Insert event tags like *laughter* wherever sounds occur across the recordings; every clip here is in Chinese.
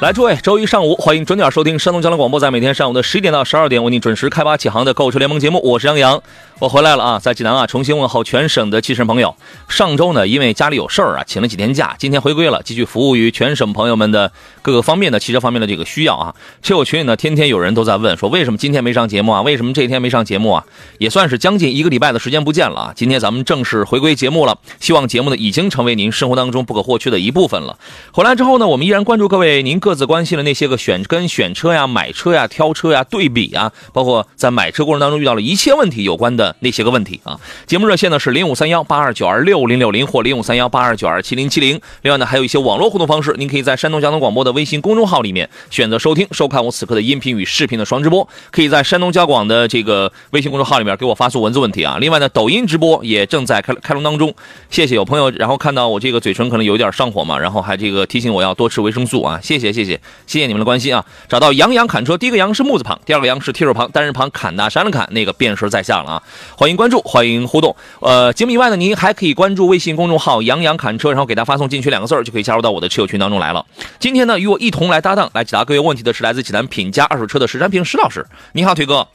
来，诸位，周一上午欢迎准点收听山东交通广播，在每天上午的十一点到十二点为您准时开发启航的购车联盟节目。我是杨洋。我回来了啊，在济南啊，重新问候全省的汽车朋友。上周呢，因为家里有事儿啊，请了几天假，今天回归了，继续服务于全省朋友们的各个方面的汽车方面的这个需要啊。车友群里呢，天天有人都在问，说为什么今天没上节目啊？为什么这天没上节目啊？也算是将近一个礼拜的时间不见了啊。今天咱们正式回归节目了，希望节目呢已经成为您生活当中不可或缺的一部分了。回来之后呢，我们依然关注各位您各各自关心的那些个选跟选车呀、买车呀、挑车呀、对比啊，包括在买车过程当中遇到了一切问题有关的那些个问题。啊，节目热线呢是零五三幺八二九二六零六零或零五三幺八二九二七零七零。另外呢，还有一些网络互动方式，您可以在山东交通广播的微信公众号里面选择收听、收看我此刻的音频与视频的双直播。可以在山东交广的这个微信公众号里面给我发送文字问题啊。另外呢，抖音直播也正在开开通当中。谢谢有朋友，然后看到我这个嘴唇可能有点上火嘛，然后还这个提醒我要多吃维生素啊。谢谢谢谢谢谢你们的关心啊。找到杨洋砍车，第一个杨是木字旁，第二个杨是提手旁，单人旁，砍大山的砍，那个便是在下了啊。欢迎关注。欢迎互动，呃，节目以外呢，您还可以关注微信公众号“杨洋砍车”，然后给他发送“进群”两个字就可以加入到我的车友群当中来了。今天呢，与我一同来搭档来解答各位问题的是来自济南品家二手车的石山平石老师。你好，腿哥。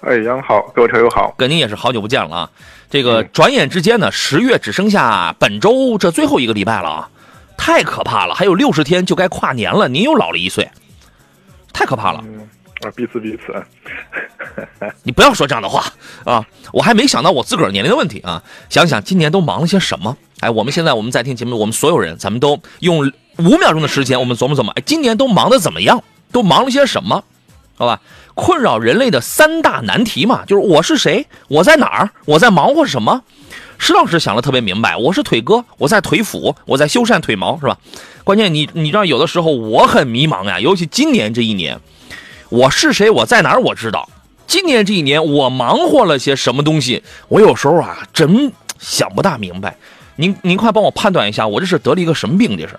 哎，杨好，各位车友好，跟您也是好久不见了啊。这个转眼之间呢，十月只剩下本周这最后一个礼拜了啊，太可怕了，还有六十天就该跨年了，您又老了一岁，太可怕了。啊，彼此彼此。*laughs* 你不要说这样的话啊！我还没想到我自个儿年龄的问题啊！想想今年都忙了些什么？哎，我们现在我们在听节目，我们所有人，咱们都用五秒钟的时间，我们琢磨琢磨，哎，今年都忙得怎么样？都忙了些什么？好吧，困扰人类的三大难题嘛，就是我是谁？我在哪儿？我在忙活什么？石老师想的特别明白，我是腿哥，我在腿腹，我在修缮腿毛，是吧？关键你你知道，有的时候我很迷茫呀，尤其今年这一年。我是谁？我在哪儿？我知道。今年这一年，我忙活了些什么东西？我有时候啊，真想不大明白。您您快帮我判断一下，我这是得了一个什么病？这是？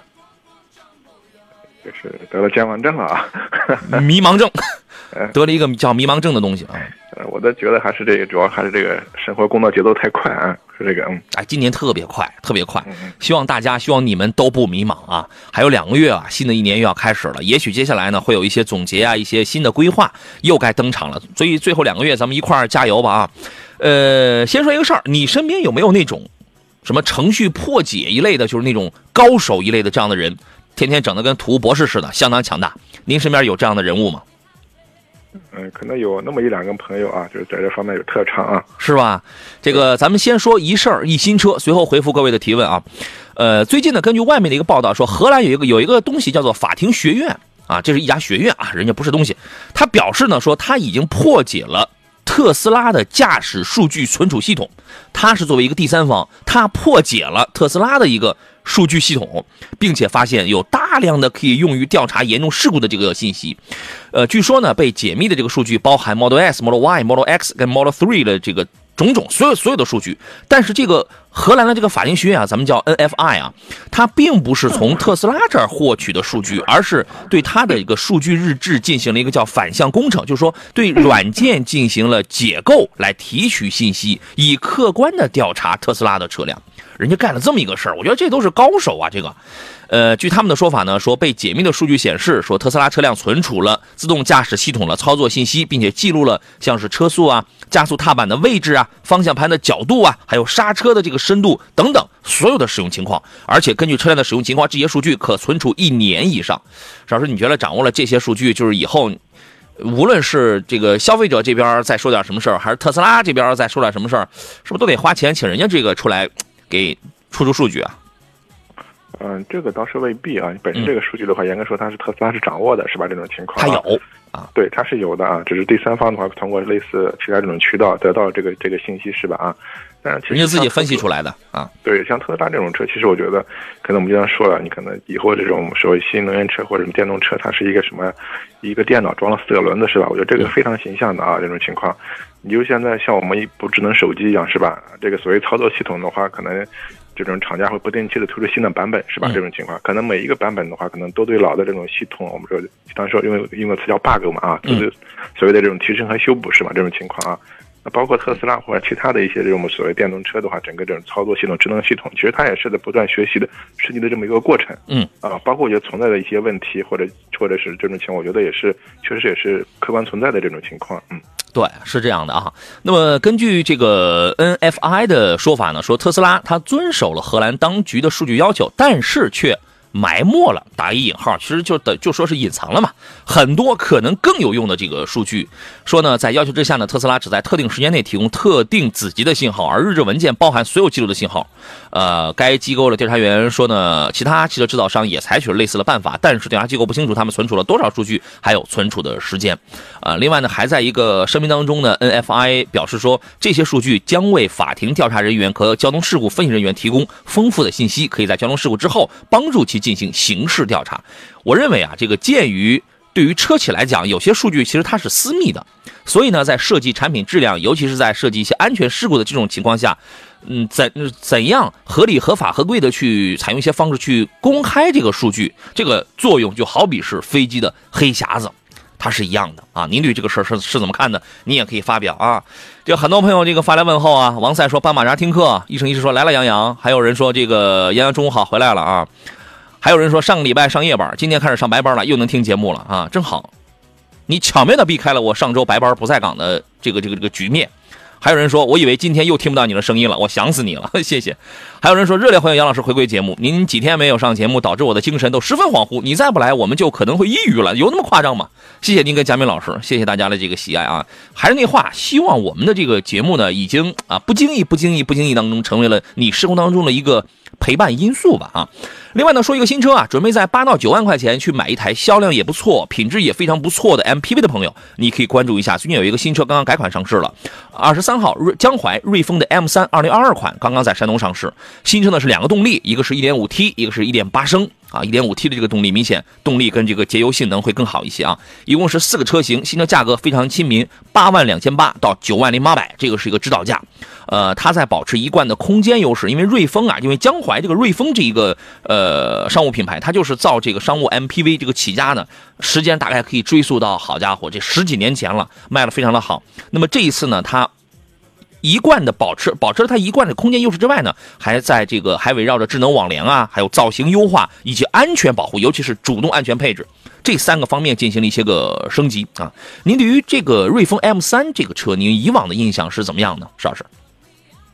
这是得了健忘症了啊！迷茫症，*laughs* 得了一个叫迷茫症的东西啊。呃，我都觉得还是这个，主要还是这个生活工作节奏太快啊，是这个嗯。哎，今年特别快，特别快。希望大家，希望你们都不迷茫啊！还有两个月啊，新的一年又要开始了。也许接下来呢，会有一些总结啊，一些新的规划又该登场了。所以最后两个月，咱们一块儿加油吧啊！呃，先说一个事儿，你身边有没有那种什么程序破解一类的，就是那种高手一类的这样的人，天天整的跟图博士似的，相当强大？您身边有这样的人物吗？嗯，可能有那么一两个朋友啊，就是在这方面有特长啊，是吧？这个咱们先说一事儿一新车，随后回复各位的提问啊。呃，最近呢，根据外面的一个报道说，荷兰有一个有一个东西叫做法庭学院啊，这是一家学院啊，人家不是东西。他表示呢，说他已经破解了特斯拉的驾驶数据存储系统，他是作为一个第三方，他破解了特斯拉的一个。数据系统，并且发现有大量的可以用于调查严重事故的这个信息，呃，据说呢，被解密的这个数据包含 Model S、Model Y、Model X 跟 Model Three 的这个种种所有所有的数据。但是这个荷兰的这个法庭学院啊，咱们叫 NFI 啊，它并不是从特斯拉这儿获取的数据，而是对它的一个数据日志进行了一个叫反向工程，就是说对软件进行了解构来提取信息，以客观的调查特斯拉的车辆。人家干了这么一个事儿，我觉得这都是高手啊！这个，呃，据他们的说法呢，说被解密的数据显示，说特斯拉车辆存储了自动驾驶系统的操作信息，并且记录了像是车速啊、加速踏板的位置啊、方向盘的角度啊，还有刹车的这个深度等等所有的使用情况。而且根据车辆的使用情况，这些数据可存储一年以上。老师，你觉得掌握了这些数据，就是以后无论是这个消费者这边再说点什么事儿，还是特斯拉这边再说点什么事儿，是不是都得花钱请人家这个出来？给出出数据啊？嗯，这个倒是未必啊。本身这个数据的话，严格说它是特斯拉是掌握的，是吧？这种情况它有啊，对，它是有的啊。只是第三方的话，通过类似其他这种渠道得到这个这个信息，是吧？啊，但是自己分析出来的啊。对，像特斯拉这种车，其实我觉得，可能我们经常说了，你可能以后这种所谓新能源车或者什么电动车，它是一个什么，一个电脑装了四个轮子，是吧？我觉得这个非常形象的啊，这种情况。你就现在像我们一部智能手机一样，是吧？这个所谓操作系统的话，可能这种厂家会不定期的推出新的版本，是吧？嗯这种情况，可能每一个版本的话，可能都对老的这种系统，我们说比方说用用个词叫 bug 嘛啊，嗯就是所谓的这种提升和修补，是吧？这种情况啊。那包括特斯拉或者其他的一些这种所谓电动车的话，整个这种操作系统、智能系统，其实它也是在不断学习的、升级的这么一个过程。嗯啊，包括我觉得存在的一些问题，或者或者是这种情况，我觉得也是确实也是客观存在的这种情况。嗯，对，是这样的啊。那么根据这个 NFI 的说法呢，说特斯拉它遵守了荷兰当局的数据要求，但是却埋没了打一引号，其实就等就说是隐藏了嘛，很多可能更有用的这个数据。说呢，在要求之下呢，特斯拉只在特定时间内提供特定子集的信号，而日志文件包含所有记录的信号。呃，该机构的调查员说呢，其他汽车制造商也采取了类似的办法，但是调查机构不清楚他们存储了多少数据，还有存储的时间。呃，另外呢，还在一个声明当中呢，NFI 表示说，这些数据将为法庭调查人员和交通事故分析人员提供丰富的信息，可以在交通事故之后帮助其进行刑事调查。我认为啊，这个鉴于对于车企来讲，有些数据其实它是私密的，所以呢，在设计产品质量，尤其是在设计一些安全事故的这种情况下，嗯，怎怎样合理、合法、合规的去采用一些方式去公开这个数据，这个作用就好比是飞机的黑匣子。它是一样的啊，您对这个事儿是是怎么看的？你也可以发表啊。就很多朋友这个发来问候啊，王赛说斑马扎听课，医生一世说来了杨洋，还有人说这个杨洋中午好回来了啊，还有人说上个礼拜上夜班，今天开始上白班了，又能听节目了啊，真好。你巧妙的避开了我上周白班不在岗的这个这个这个局面。还有人说，我以为今天又听不到你的声音了，我想死你了，*laughs* 谢谢。还有人说，热烈欢迎杨老师回归节目，您几天没有上节目，导致我的精神都十分恍惚，你再不来，我们就可能会抑郁了，有那么夸张吗？谢谢您跟佳敏老师，谢谢大家的这个喜爱啊！还是那话，希望我们的这个节目呢，已经啊不经意、不经意、不经意当中，成为了你生活当中的一个陪伴因素吧啊。另外呢，说一个新车啊，准备在八到九万块钱去买一台销量也不错、品质也非常不错的 MPV 的朋友，你可以关注一下。最近有一个新车刚刚改款上市了，二十三号瑞江淮瑞风的 M 三二零二二款刚刚在山东上市。新车呢是两个动力，一个是一点五 T，一个是一点八升啊。一点五 T 的这个动力明显动力跟这个节油性能会更好一些啊。一共是四个车型，新车价格非常亲民，八万两千八到九万零八百，这个是一个指导价。呃，它在保持一贯的空间优势，因为瑞风啊，因为江淮这个瑞风这一个呃商务品牌，它就是造这个商务 MPV 这个起家呢，时间大概可以追溯到好家伙这十几年前了，卖的非常的好。那么这一次呢，它一贯的保持保持了它一贯的空间优势之外呢，还在这个还围绕着智能网联啊，还有造型优化以及安全保护，尤其是主动安全配置这三个方面进行了一些个升级啊。您对于这个瑞风 M 三这个车，您以往的印象是怎么样的，邵老师？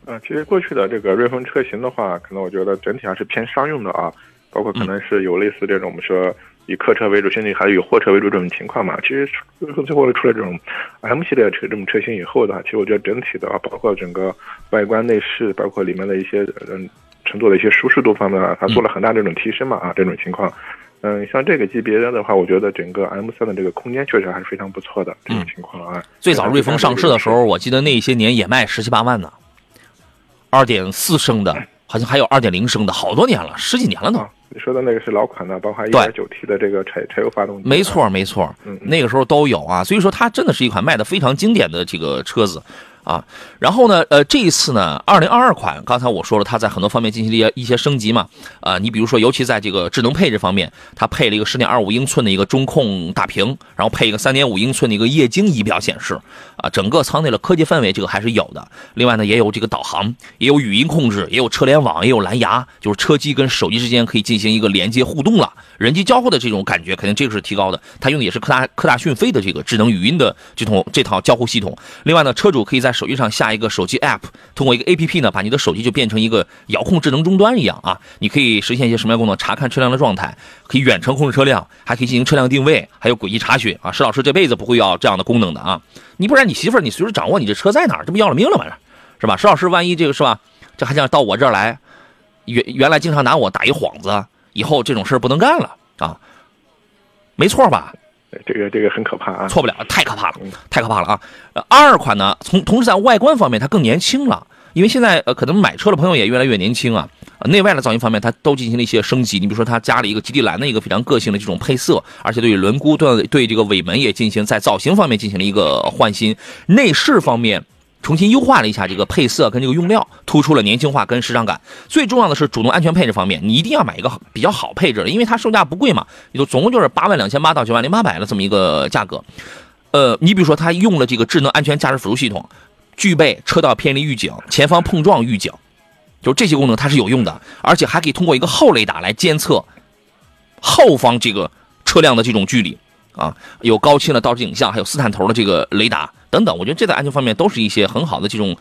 啊，其实过去的这个瑞风车型的话，可能我觉得整体还是偏商用的啊，包括可能是有类似这种我们说以客车为主，甚至还有以货车为主这种情况嘛。其实最后最后出来这种 M 系列车这种车型以后的话，其实我觉得整体的啊，包括整个外观内饰，包括里面的一些嗯乘坐的一些舒适度方面啊，它做了很大这种提升嘛啊，这种情况。嗯，像这个级别的话，我觉得整个 M 三的这个空间确实还是非常不错的这种情况啊。最早瑞风上市的时候，我记得那些年也卖十七八万呢。二点四升的，好像还有二点零升的，好多年了，十几年了都。啊，你说的那个是老款的，包括一点九 T 的这个柴柴油发动机。没错，没错，嗯那个时候都有啊。所以说，它真的是一款卖的非常经典的这个车子啊。然后呢，呃，这一次呢，二零二二款，刚才我说了，它在很多方面进行了一些升级嘛。啊，你比如说，尤其在这个智能配置方面，它配了一个十点二五英寸的一个中控大屏，然后配一个三点五英寸的一个液晶仪表显示。啊，整个舱内的科技氛围这个还是有的。另外呢，也有这个导航，也有语音控制，也有车联网，也有蓝牙，就是车机跟手机之间可以进行一个连接互动了，人机交互的这种感觉，肯定这个是提高的。它用的也是科大科大讯飞的这个智能语音的这种这套交互系统。另外呢，车主可以在手机上下一个手机 app，通过一个 app 呢，把你的手机就变成一个遥控智能终端一样啊，你可以实现一些什么样功能？查看车辆的状态，可以远程控制车辆，还可以进行车辆定位，还有轨迹查询啊。石老师这辈子不会要这样的功能的啊。你不然你媳妇儿你随时掌握你这车在哪儿，这不要了命了吗？是吧？石老师万一这个是吧？这还想到我这儿来，原原来经常拿我打一幌子，以后这种事儿不能干了啊，没错吧？这个这个很可怕啊！错不了，太可怕了，太可怕了啊！呃，二款呢，从同时在外观方面它更年轻了。因为现在呃，可能买车的朋友也越来越年轻啊。内外的造型方面，它都进行了一些升级。你比如说，它加了一个极地蓝的一个非常个性的这种配色，而且对于轮毂、对对这个尾门也进行在造型方面进行了一个换新。内饰方面重新优化了一下这个配色跟这个用料，突出了年轻化跟时尚感。最重要的是主动安全配置方面，你一定要买一个比较好配置的，因为它售价不贵嘛，也就总共就是八万两千八到九万零八百的这么一个价格。呃，你比如说，它用了这个智能安全驾驶辅助系统。具备车道偏离预警、前方碰撞预警，就这些功能它是有用的，而且还可以通过一个后雷达来监测后方这个车辆的这种距离啊，有高清的倒车影像，还有斯坦头的这个雷达等等，我觉得这在安全方面都是一些很好的这种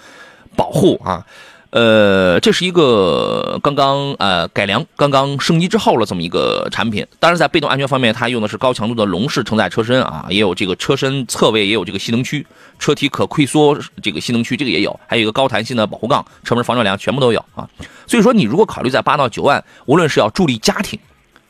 保护啊。呃，这是一个刚刚呃改良、刚刚升级之后了这么一个产品。当然，在被动安全方面，它用的是高强度的笼式承载车身啊，也有这个车身侧位也有这个吸能区，车体可溃缩这个吸能区这个也有，还有一个高弹性的保护杠，车门防撞梁全部都有啊。所以说，你如果考虑在八到九万，无论是要助力家庭，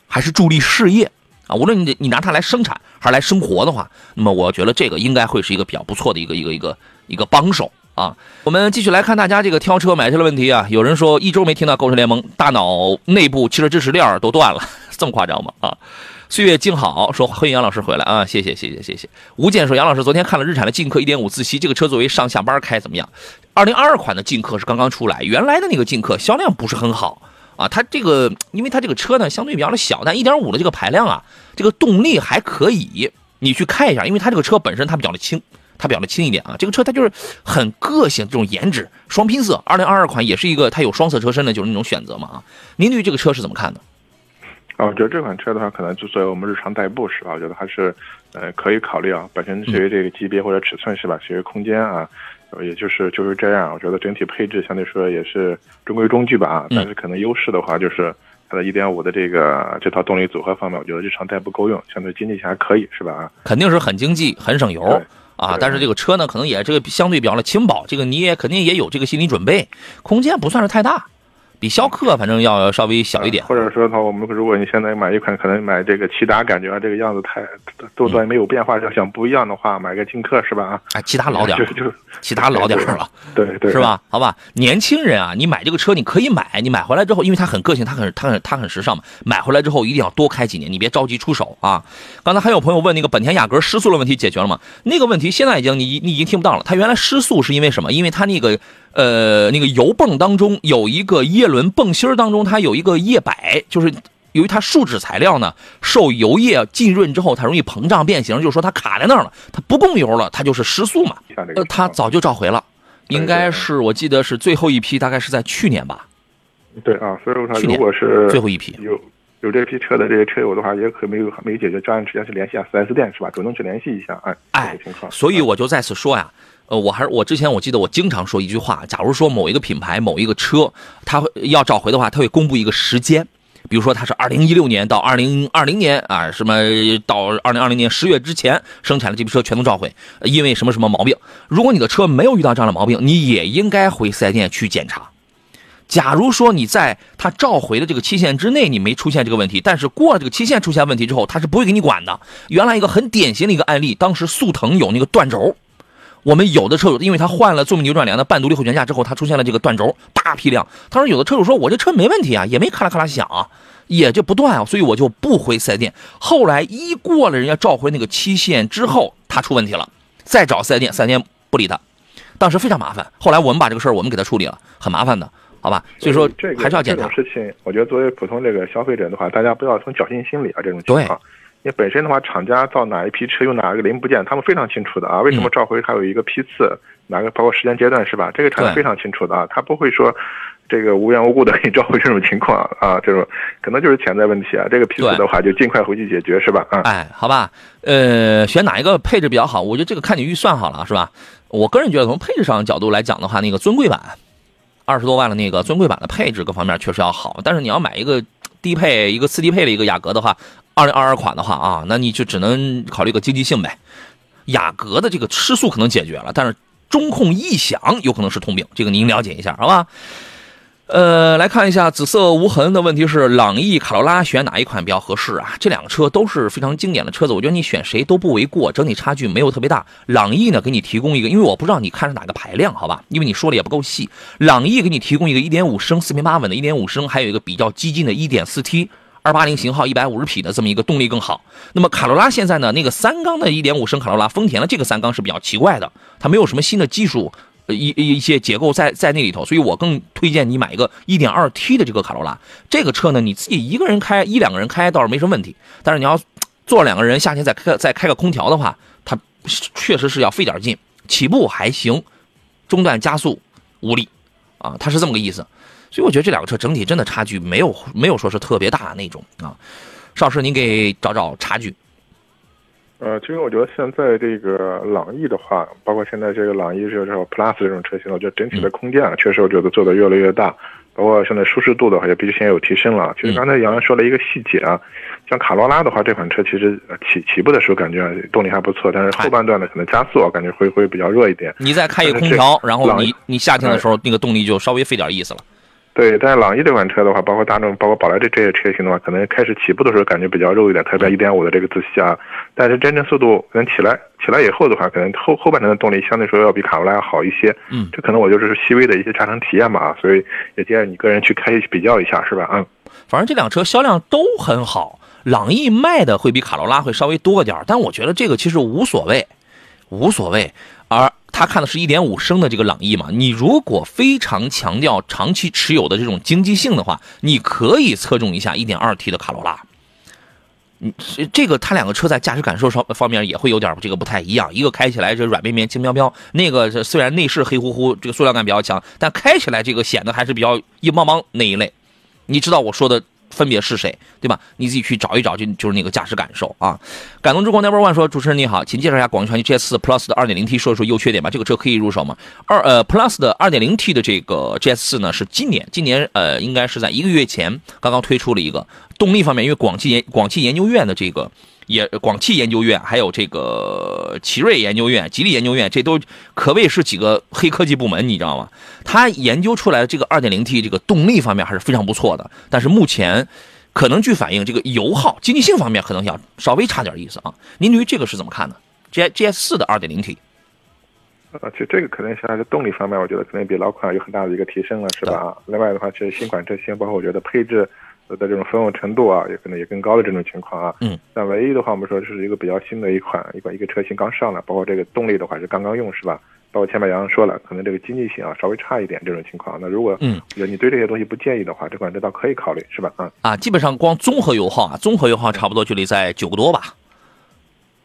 还是助力事业啊，无论你你拿它来生产还是来生活的话，那么我觉得这个应该会是一个比较不错的一个一个一个一个帮手。啊，我们继续来看大家这个挑车买车的问题啊。有人说一周没听到购车联盟，大脑内部汽车知识链都断了，*laughs* 这么夸张吗？啊，岁月静好说欢迎杨老师回来啊，谢谢谢谢谢谢。吴健说杨老师昨天看了日产的劲客1.5自吸，这个车作为上下班开怎么样？2022款的劲客是刚刚出来，原来的那个劲客销量不是很好啊。它这个因为它这个车呢相对比较的小，但1.5的这个排量啊，这个动力还可以，你去看一下，因为它这个车本身它比较的轻。它比较的轻一点啊，这个车它就是很个性，这种颜值双拼色，二零二二款也是一个它有双色车身的，就是那种选择嘛啊。您对于这个车是怎么看的？啊，我觉得这款车的话，可能就作为我们日常代步是吧？我觉得还是呃可以考虑啊。本身至于这个级别或者尺寸是吧？至于空间啊，也就是就是这样。我觉得整体配置相对说也是中规中矩吧啊。但是可能优势的话，就是它的一点五的这个这套动力组合方面，我觉得日常代步够用，相对经济性还可以是吧？啊，肯定是很经济，很省油。啊，但是这个车呢，可能也这个相对比较的轻薄，这个你也肯定也有这个心理准备，空间不算是太大。比逍客反正要稍微小一点，或者说的话，我们如果你现在买一款，可能买这个骐达，感觉这个样子太都都没有变化，要想不一样的话，买个劲客是吧？啊哎，骐达老点就就 *laughs* 骐达老点儿了，*laughs* 对对，是吧？好吧，年轻人啊，你买这个车你可以买，你买回来之后，因为它很个性，它很它很它很时尚嘛，买回来之后一定要多开几年，你别着急出手啊。刚才还有朋友问那个本田雅阁失速的问题解决了吗？那个问题现在已经你你已经听不到了，它原来失速是因为什么？因为它那个。呃，那个油泵当中有一个叶轮泵芯当中，它有一个叶摆，就是由于它树脂材料呢，受油液浸润之后，它容易膨胀变形，就是说它卡在那儿了，它不供油了，它就是失速嘛。呃，它早就召回了，应该是我记得是最后一批，大概是在去年吧。对啊，所以说如果是最后一批有有这批车的这些车友的话，也可没有没解决，抓紧时间去联系下 4S 店是吧？主动去联系一下，哎哎，所以我就再次说呀。呃，我还是我之前我记得我经常说一句话，假如说某一个品牌某一个车，它会要召回的话，它会公布一个时间，比如说它是二零一六年到二零二零年啊，什么到二零二零年十月之前生产的这批车全都召回，因为什么什么毛病。如果你的车没有遇到这样的毛病，你也应该回四 S 店去检查。假如说你在它召回的这个期限之内你没出现这个问题，但是过了这个期限出现问题之后，它是不会给你管的。原来一个很典型的一个案例，当时速腾有那个断轴。我们有的车主，因为他换了纵臂扭转梁的半独立后悬架之后，他出现了这个断轴，大批量。他说有的车主说，我这车没问题啊，也没咔啦咔啦响，啊 *laughs* 也就不断啊，所以我就不回四 S 店。后来一过了人家召回那个期限之后，他出问题了，再找四 S 店，四 S 店不理他，当时非常麻烦。后来我们把这个事儿我们给他处理了，很麻烦的，好吧？所以说还是要检查。这种事情，我觉得作为普通这个消费者的话，大家不要从侥幸心理啊这种情况。因为本身的话，厂家造哪一批车用哪一个零部件，他们非常清楚的啊。为什么召回还有一个批次，哪个包括时间阶段是吧？这个厂家非常清楚的啊，他不会说这个无缘无故的给你召回这种情况啊。这种可能就是潜在问题啊。这个批次的话，就尽快回去解决是吧？啊，哎，好吧，呃，选哪一个配置比较好？我觉得这个看你预算好了是吧？我个人觉得从配置上角度来讲的话，那个尊贵版二十多万的那个尊贵版的配置各方面确实要好，但是你要买一个低配一个次低配的一个雅阁的话。二零二二款的话啊，那你就只能考虑个经济性呗。雅阁的这个吃素可能解决了，但是中控异响有可能是通病，这个您了解一下，好吧？呃，来看一下紫色无痕的问题是，朗逸、卡罗拉选哪一款比较合适啊？这两个车都是非常经典的车子，我觉得你选谁都不为过，整体差距没有特别大。朗逸呢，给你提供一个，因为我不知道你看是哪个排量，好吧？因为你说的也不够细。朗逸给你提供一个1.5升四平八稳的1.5升，还有一个比较激进的 1.4T 280型号150匹的这么一个动力更好。那么卡罗拉现在呢，那个三缸的1.5升卡罗拉，丰田的这个三缸是比较奇怪的，它没有什么新的技术。一一些结构在在那里头，所以我更推荐你买一个 1.2T 的这个卡罗拉。这个车呢，你自己一个人开，一两个人开倒是没什么问题。但是你要坐两个人，夏天再开再开个空调的话，它确实是要费点劲。起步还行，中段加速无力啊，它是这么个意思。所以我觉得这两个车整体真的差距没有没有说是特别大那种啊。邵师，您给找找差距。呃，其实我觉得现在这个朗逸的话，包括现在这个朗逸这种 Plus 这种车型，我觉得整体的空间啊，确实我觉得做的越来越大，包括现在舒适度的话也比之前有提升了。其实刚才杨洋说了一个细节啊，像卡罗拉的话，这款车其实起起步的时候感觉动力还不错，但是后半段呢可能加速感觉会会比较弱一点。你再开一个空调，然后你你夏天的时候那个动力就稍微费点意思了。对，但是朗逸这款车的话，包括大众、包括宝来这这些车型的话，可能开始起步的时候感觉比较肉一点，特别一点五的这个自吸啊。但是真正速度能起来起来以后的话，可能后后半程的动力相对说要比卡罗拉要好一些。嗯，这可能我就是细微的一些驾乘体验嘛，所以也建议你个人去开比较一下，是吧？嗯，反正这辆车销量都很好，朗逸卖的会比卡罗拉会稍微多点但我觉得这个其实无所谓，无所谓。而他看的是一点五升的这个朗逸嘛？你如果非常强调长期持有的这种经济性的话，你可以侧重一下一点二 T 的卡罗拉。嗯，这个它两个车在驾驶感受上方面也会有点这个不太一样。一个开起来这软绵绵、轻飘飘，那个虽然内饰黑乎乎，这个塑料感比较强，但开起来这个显得还是比较硬邦邦那一类。你知道我说的？分别是谁，对吧？你自己去找一找，就就是那个驾驶感受啊。感动之光 Number One 说：“主持人你好，请介绍一下广汽传祺 GS 4 Plus 的 2.0T，说一说优缺点吧。这个车可以入手吗？二呃 Plus 的 2.0T 的这个 GS 4呢，是今年今年呃应该是在一个月前刚刚推出了一个动力方面，因为广汽研广汽研究院的这个。”也广汽研究院，还有这个奇瑞研究院、吉利研究院，这都可谓是几个黑科技部门，你知道吗？它研究出来的这个 2.0T 这个动力方面还是非常不错的，但是目前可能据反映，这个油耗、经济性方面可能要稍微差点意思啊。您对于这个是怎么看的？G G S 四的 2.0T，啊，其实这个可能在动力方面，我觉得可能比老款有很大的一个提升了，是吧？另外的话，其实新款车型，包括我觉得配置。的这种分用程度啊，也可能也更高的这种情况啊。嗯。但唯一的话，我们说这是一个比较新的一款一款一个车型刚上来，包括这个动力的话是刚刚用是吧？包括前面杨洋说了，可能这个经济性啊稍微差一点这种情况。那如果嗯，你对这些东西不介意的话，这款车倒可以考虑是吧？啊啊，基本上光综合油耗啊，综合油耗差不多距离在九个多吧。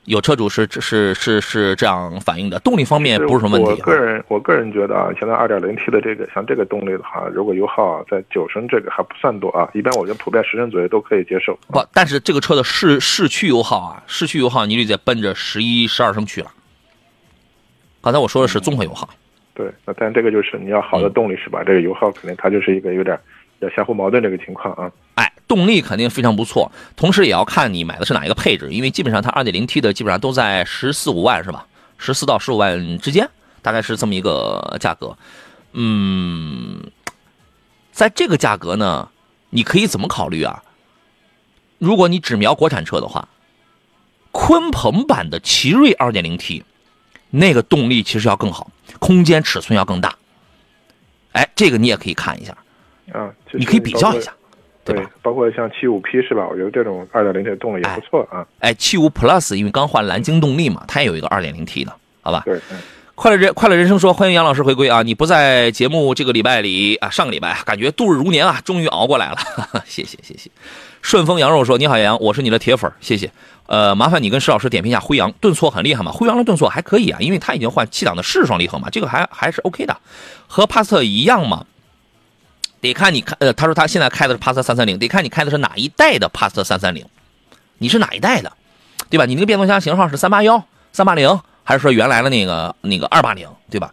有车主是是是是这样反映的，动力方面不是什么问题。我个人我个人觉得啊，现在二点零 T 的这个像这个动力的话，如果油耗在九升，这个还不算多啊。一般我觉得普遍十升左右都可以接受。不，但是这个车的市市区油耗啊，市区油耗你得奔着十一十二升去了。刚才我说的是综合油耗。对，那但这个就是你要好的动力是吧？这个油耗肯定它就是一个有点要相互矛盾这个情况啊。哎。动力肯定非常不错，同时也要看你买的是哪一个配置，因为基本上它 2.0T 的基本上都在十四五万是吧？十四到十五万之间，大概是这么一个价格。嗯，在这个价格呢，你可以怎么考虑啊？如果你只瞄国产车的话，鲲鹏版的奇瑞 2.0T，那个动力其实要更好，空间尺寸要更大。哎，这个你也可以看一下，啊，你可以比较一下。对，包括像七五 P 是吧？我觉得这种二点零 T 的动力也不错啊。哎，七五 Plus 因为刚换蓝鲸动力嘛，它也有一个二点零 T 的，好吧？对。快乐人快乐人生说：“欢迎杨老师回归啊！你不在节目这个礼拜里啊，上个礼拜感觉度日如年啊，终于熬过来了，谢 *laughs* 谢谢谢。”顺丰羊肉说：“你好杨，我是你的铁粉，谢谢。呃，麻烦你跟施老师点评一下辉昂顿挫很厉害吗？辉昂的顿挫还可以啊，因为它已经换七档的湿双离合嘛，这个还还是 OK 的，和帕萨特一样嘛。”得看你看，呃，他说他现在开的是帕萨特三三零，得看你开的是哪一代的帕萨特三三零，你是哪一代的，对吧？你那个变速箱型号是三八幺、三八零，还是说原来的那个那个二八零，对吧？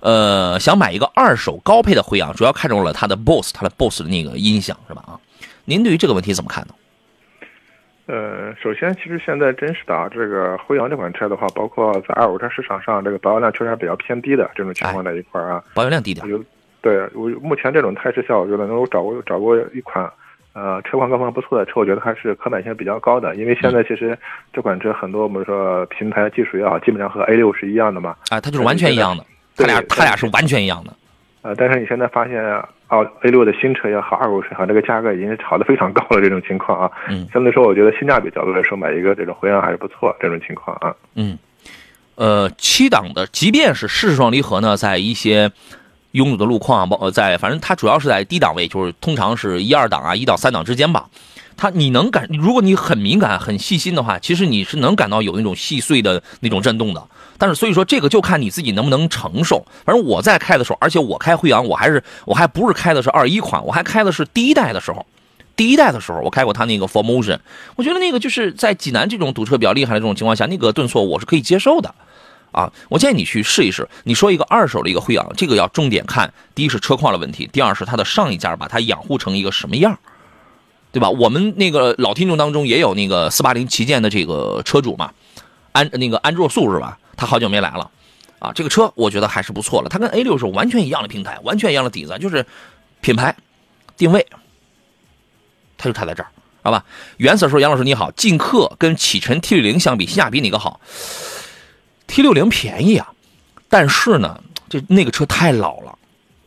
呃，想买一个二手高配的辉昂，主要看中了它的 BOSS，它的 BOSS 的那个音响，是吧？啊，您对于这个问题怎么看呢？呃，首先，其实现在真实的啊，这个辉昂这款车的话，包括在二手车市场上，这个保有量确实还比较偏低的这种情况在一块儿啊，保有量低点。对我目前这种态势下，我觉得能够找过找过一款。呃，车况各方面不错的车，我觉得还是可买性比较高的。因为现在其实这款车很多，我们说平台技术也好，基本上和 A 六是一样的嘛。啊，它就是完全一样的，它俩它俩是完全一样的。呃，但是你现在发现啊，A 六的新车也好，二手车也好，这个价格已经炒得非常高了。这种情况啊，嗯，相对说，我觉得性价比角度来说，买一个这种辉昂还是不错。这种情况啊，嗯，呃，七档的，即便是湿式双离合呢，在一些。拥堵的路况啊，包在反正它主要是在低档位，就是通常是一二档啊，一到三档之间吧。它你能感，如果你很敏感、很细心的话，其实你是能感到有那种细碎的那种震动的。但是所以说这个就看你自己能不能承受。反正我在开的时候，而且我开辉昂，我还是我还不是开的是二一款，我还开的是第一代的时候，第一代的时候我开过它那个 f o r Motion，我觉得那个就是在济南这种堵车比较厉害的这种情况下，那个顿挫我是可以接受的。啊，我建议你去试一试。你说一个二手的一个辉昂，这个要重点看，第一是车况的问题，第二是它的上一家把它养护成一个什么样，对吧？我们那个老听众当中也有那个四八零旗舰的这个车主嘛，安那个安卓素是吧？他好久没来了，啊，这个车我觉得还是不错了。它跟 A 六是完全一样的平台，完全一样的底子，就是品牌定位，它就差在这儿，好吧？原色说杨老师你好，劲客跟启辰 T 六零相比，性价比哪个好？T 六零便宜啊，但是呢，这那个车太老了，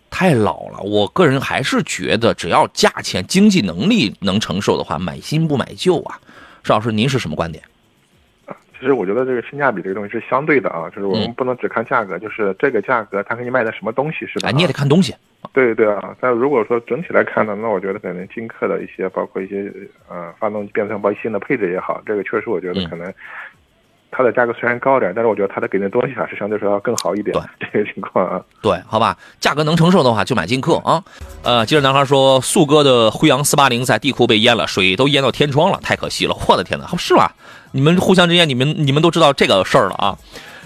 太老了。我个人还是觉得，只要价钱、经济能力能承受的话，买新不买旧啊。邵老师，您是什么观点？其实我觉得这个性价比这个东西是相对的啊，就是我们不能只看价格，就是这个价格它给你卖的什么东西是吧？哎，你也得看东西。对对啊，但如果说整体来看呢，那我觉得可能金客的一些，包括一些呃发动机、变速箱包新的配置也好，这个确实我觉得可能。它的价格虽然高点，但是我觉得它的给的东西还是相对说要更好一点。对这个情况啊，对，好吧，价格能承受的话就买金客啊。呃，接着男孩说，速哥的辉昂四八零在地库被淹了，水都淹到天窗了，太可惜了。我的天哪，是吧？你们互相之间，你们你们都知道这个事儿了啊。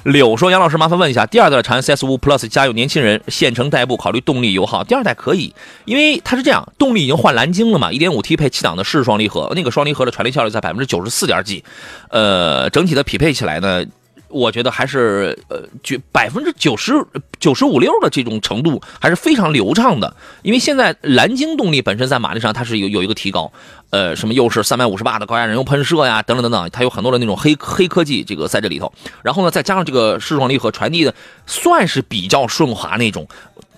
柳说：“杨老师，麻烦问一下，第二代长安 CS 五 Plus 家有年轻人县城代步，考虑动力油耗。第二代可以，因为它是这样，动力已经换蓝鲸了嘛，1.5T 配七档的湿式双离合，那个双离合的传力效率在百分之九十四点几，呃，整体的匹配起来呢。”我觉得还是呃，就百分之九十九十五六的这种程度还是非常流畅的。因为现在蓝鲸动力本身在马力上它是有有一个提高，呃，什么又是三百五十瓦的高压燃油喷射呀，等等等等，它有很多的那种黑黑科技这个在这里头。然后呢，再加上这个湿双离合传递的算是比较顺滑那种，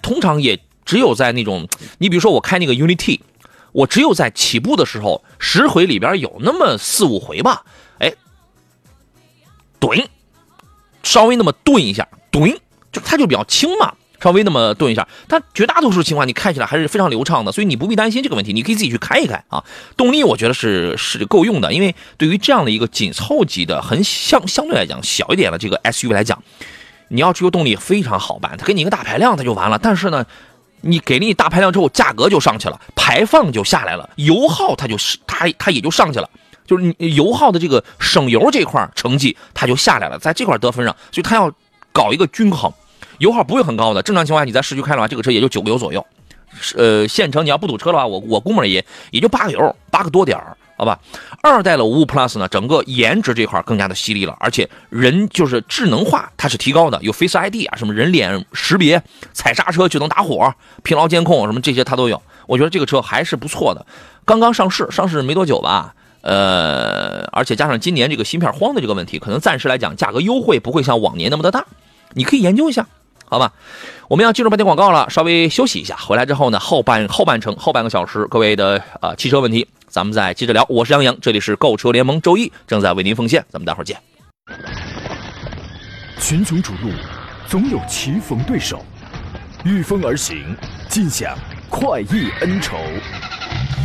通常也只有在那种，你比如说我开那个 Unity，我只有在起步的时候十回里边有那么四五回吧，哎，怼。稍微那么顿一下，顿，就它就比较轻嘛，稍微那么顿一下，它绝大多数情况你开起来还是非常流畅的，所以你不必担心这个问题，你可以自己去开一开啊。动力我觉得是是够用的，因为对于这样的一个紧凑级的、很相相对来讲小一点的这个 SUV 来讲，你要追求动力非常好办，它给你一个大排量它就完了。但是呢，你给了你大排量之后，价格就上去了，排放就下来了，油耗它就是它它也就上去了。就是你油耗的这个省油这块成绩，它就下来了，在这块得分上，所以它要搞一个均衡，油耗不会很高的。正常情况下，你在市区开的话，这个车也就九个油左右。呃，县城你要不堵车的话，我我估摸也也就八个油，八个多点儿，好吧。二代的五五 Plus 呢，整个颜值这块更加的犀利了，而且人就是智能化，它是提高的，有 Face ID 啊，什么人脸识别，踩刹车就能打火，疲劳监控什么这些它都有。我觉得这个车还是不错的，刚刚上市，上市没多久吧。呃，而且加上今年这个芯片荒的这个问题，可能暂时来讲价格优惠不会像往年那么的大，你可以研究一下，好吧？我们要进入半天广告了，稍微休息一下，回来之后呢，后半后半程后半个小时，各位的呃汽车问题，咱们再接着聊。我是杨洋，这里是购车联盟，周一正在为您奉献，咱们待会儿见。群雄逐鹿，总有棋逢对手，御风而行，尽享快意恩仇。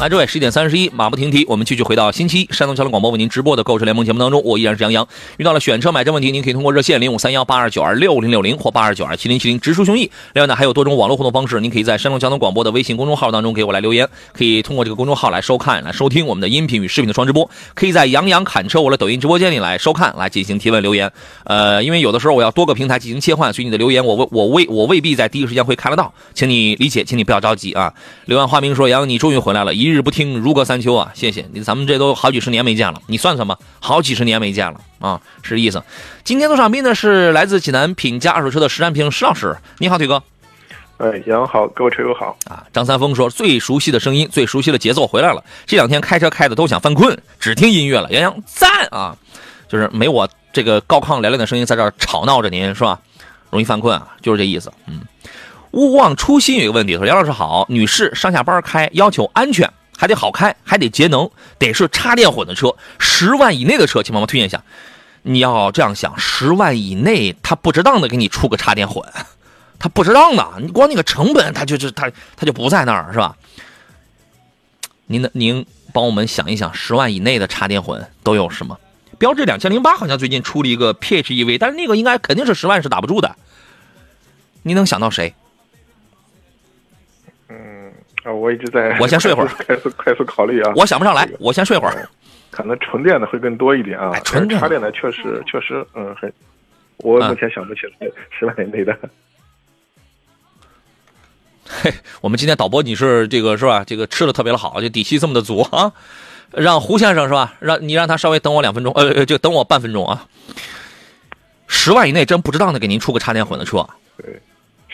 来，诸位，十一点三十一，马不停蹄，我们继续回到星期一山东交通广播为您直播的购车联盟节目当中，我依然是杨洋。遇到了选车买车问题，您可以通过热线零五三幺八二九二六零六零或八二九二七零七零直抒胸臆。另外呢，还有多种网络互动方式，您可以在山东交通广播的微信公众号当中给我来留言，可以通过这个公众号来收看、来收听我们的音频与视频的双直播，可以在杨洋侃车我的抖音直播间里来收看、来进行提问留言。呃，因为有的时候我要多个平台进行切换，所以你的留言我未我未我未必在第一时间会看得到，请你理解，请你不要着急啊。刘安花明说：“杨洋，你终于回来了，一日不听如隔三秋啊！谢谢你，咱们这都好几十年没见了，你算算吧，好几十年没见了啊，是这意思。今天做上宾的是来自济南品家二手车的石占平石老师，你好，腿哥。哎，杨好，各位车友好啊。张三丰说：最熟悉的声音，最熟悉的节奏回来了。这两天开车开的都想犯困，只听音乐了。杨洋赞啊，就是没我这个高亢嘹亮的声音在这儿吵闹着您是吧？容易犯困啊，就是这意思。嗯。”勿忘初心有一个问题，说杨老师好，女士上下班开要求安全，还得好开，还得节能，得是插电混的车，十万以内的车，请帮忙推荐一下。你要这样想，十万以内他不值当的给你出个插电混，*laughs* 他不值当的，你光那个成本他就是他他就不在那儿是吧？您的您帮我们想一想，十万以内的插电混都有什么？标致两千零八好像最近出了一个 PHEV，但是那个应该肯定是十万是打不住的。你能想到谁？啊，我一直在，我先睡会儿，*laughs* 快速快速考虑啊。我想不上来，我先睡会儿。可能纯电的会更多一点啊，纯插电的确实确实，嗯，很，我目前想不起来十万以内的。*laughs* 嘿，我们今天导播你是这个是吧？这个吃的特别的好，就底气这么的足啊。让胡先生是吧？让你让他稍微等我两分钟，呃，就等我半分钟啊。十万以内真不值当的给您出个插电混的车。对。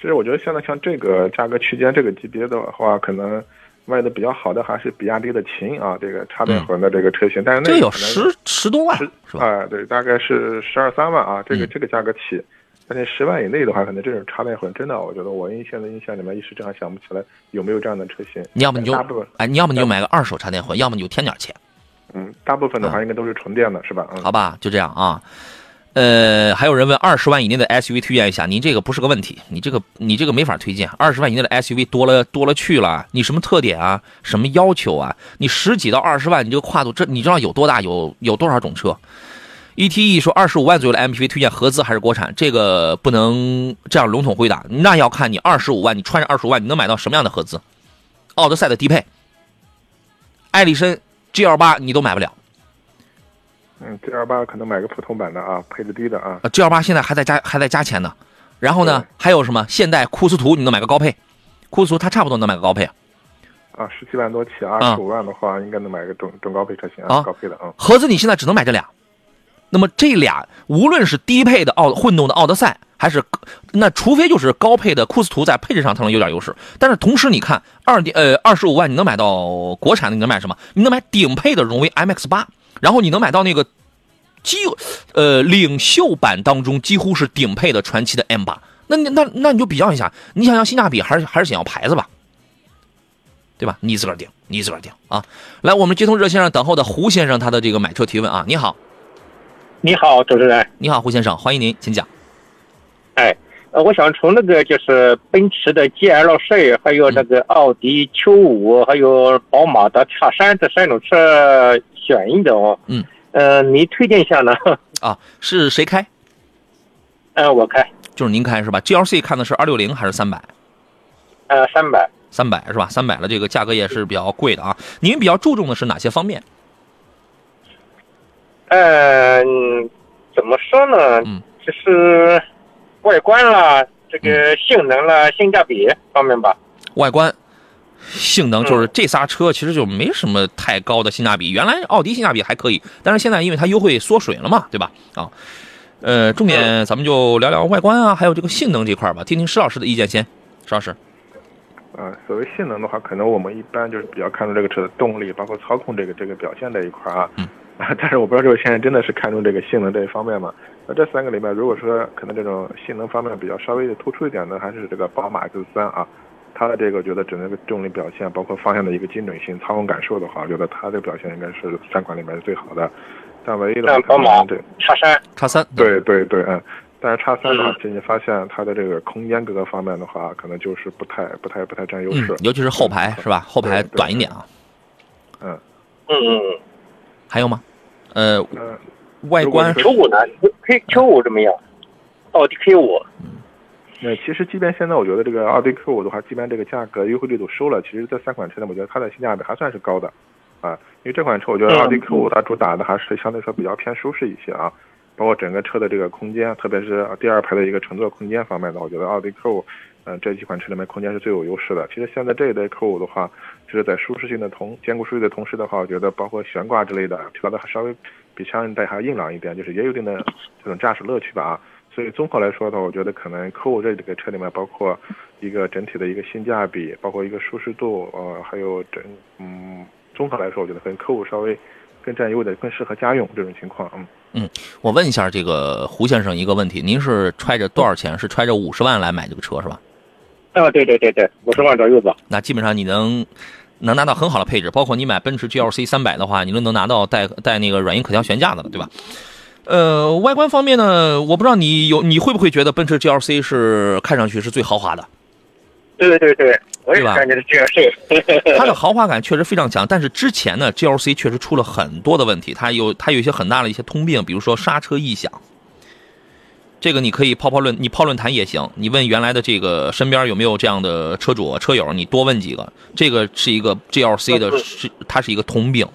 其实我觉得现在像这个价格区间、这个级别的话，可能卖的比较好的还是比亚迪的秦啊，这个插电混的这个车型。但是那这有十十多万，是吧？哎，对，大概是十二三万啊，这个这个价格起。但是十万以内的话，可能这种插电混真的，我觉得我印现在印象里面一时正好想不起来有没有这样的车型。你要么你就哎，你要么你就买个二手插电混，要么你就添点钱。嗯，大部分的话应该都是纯电的，是吧？嗯，好吧，就这样啊。呃，还有人问二十万以内的 SUV 推荐一下，您这个不是个问题，你这个你这个没法推荐。二十万以内的 SUV 多了多了去了，你什么特点啊？什么要求啊？你十几到二十万，你这个跨度，这你知道有多大？有有多少种车？ETE 说二十五万左右的 MPV 推荐合资还是国产？这个不能这样笼统回答，那要看你二十五万，你穿着二十五万，你能买到什么样的合资？奥德赛的低配，艾力绅 GL 八你都买不了。嗯，G L 八可能买个普通版的啊，配置低的啊。G L 八现在还在加还在加钱呢，然后呢，还有什么现代库斯图，你能买个高配？库斯图它差不多能买个高配。啊，十七万多起，二十五万的话，应该能买个中中高配车型啊，高配的啊。合资你现在只能买这俩，那么这俩无论是低配的奥混动的奥德赛，还是那除非就是高配的库斯图在配置上它能有点优势，但是同时你看二点呃二十五万你能买到国产的，你能买什么？你能买顶配的荣威 M X 八。然后你能买到那个，几，呃，领袖版当中几乎是顶配的传奇的 M 八，那你那那你就比较一下，你想要性价比还是还是想要牌子吧，对吧？你自个儿定，你自个儿定啊！来，我们接通热线上等候的胡先生，他的这个买车提问啊，你好，你好，主持人，你好，胡先生，欢迎您，请讲。哎，呃，我想从那个就是奔驰的 GLC，，还有那个奥迪 Q 五，还有宝马的 X 三这三种车。选一种，嗯，呃，您推荐一下呢？*laughs* 啊，是谁开？嗯，我开，就是您开是吧？G L C 看的是二六零还是三百？呃，三百，三百是吧？三百的这个价格也是比较贵的啊。您比较注重的是哪些方面？嗯，怎么说呢？嗯，就是外观啦，这个性能啦，性价比方面吧。外观。性能就是这仨车其实就没什么太高的性价比。原来奥迪性价比还可以，但是现在因为它优惠缩水了嘛，对吧？啊，呃，重点咱们就聊聊外观啊，还有这个性能这块吧。听听施老师的意见先，施老师。啊，所谓性能的话，可能我们一般就是比较看重这个车的动力，包括操控这个这个表现这一块啊。嗯。*laughs* 但是我不知道，这位先生真的是看重这个性能这一方面吗？那这三个里面，如果说可能这种性能方面比较稍微的突出一点的，还是这个宝马 X3 啊。它的这个，觉得整个动力表现，包括方向的一个精准性、操控感受的话，我觉得它的表现应该是三款里面是最好的。但唯一的，宝马对叉三，叉三，对对对，嗯。但是叉三的话，近期发现它的这个空间各个方面的话，可能就是不太、不太、不太占优势。尤其是后排是吧？后排短一点啊。嗯嗯嗯，还有吗？呃，嗯，外观 Q 五呢？Q Q 五怎么样？奥迪 Q 五。那其实即便现在我觉得这个奥迪 Q 五的话，即便这个价格优惠力度收了，其实这三款车呢，我觉得它的性价比还算是高的，啊，因为这款车我觉得奥迪 Q 五它主打的还是相对说比较偏舒适一些啊，包括整个车的这个空间，特别是第二排的一个乘坐空间方面的，我觉得奥迪 Q 五，嗯，这几款车里面空间是最有优势的。其实现在这一代 Q 五的话，就是在舒适性的同兼顾舒适的同时的话，我觉得包括悬挂之类的，调的还稍微比上一代还要硬朗一点，就是也有一定的这种驾驶乐趣吧啊。所以综合来说的话，我觉得可能 Q5 这几个车里面，包括一个整体的一个性价比，包括一个舒适度，呃，还有整嗯，综合来说，我觉得跟 Q5 稍微更占优的，更适合家用这种情况。嗯嗯，我问一下这个胡先生一个问题，您是揣着多少钱？是揣着五十万来买这个车是吧？啊，对对对对，五十万左右吧。那基本上你能能拿到很好的配置，包括你买奔驰 GLC 三百的话，你都能拿到带带那个软硬可调悬架的了，对吧？呃，外观方面呢，我不知道你有你会不会觉得奔驰 GLC 是看上去是最豪华的？对对对，我也感觉是这样。*laughs* 它的豪华感确实非常强，但是之前呢，GLC 确实出了很多的问题，它有它有一些很大的一些通病，比如说刹车异响。这个你可以泡泡论，你泡论坛也行，你问原来的这个身边有没有这样的车主车友，你多问几个。这个是一个 GLC 的，是它是一个通病。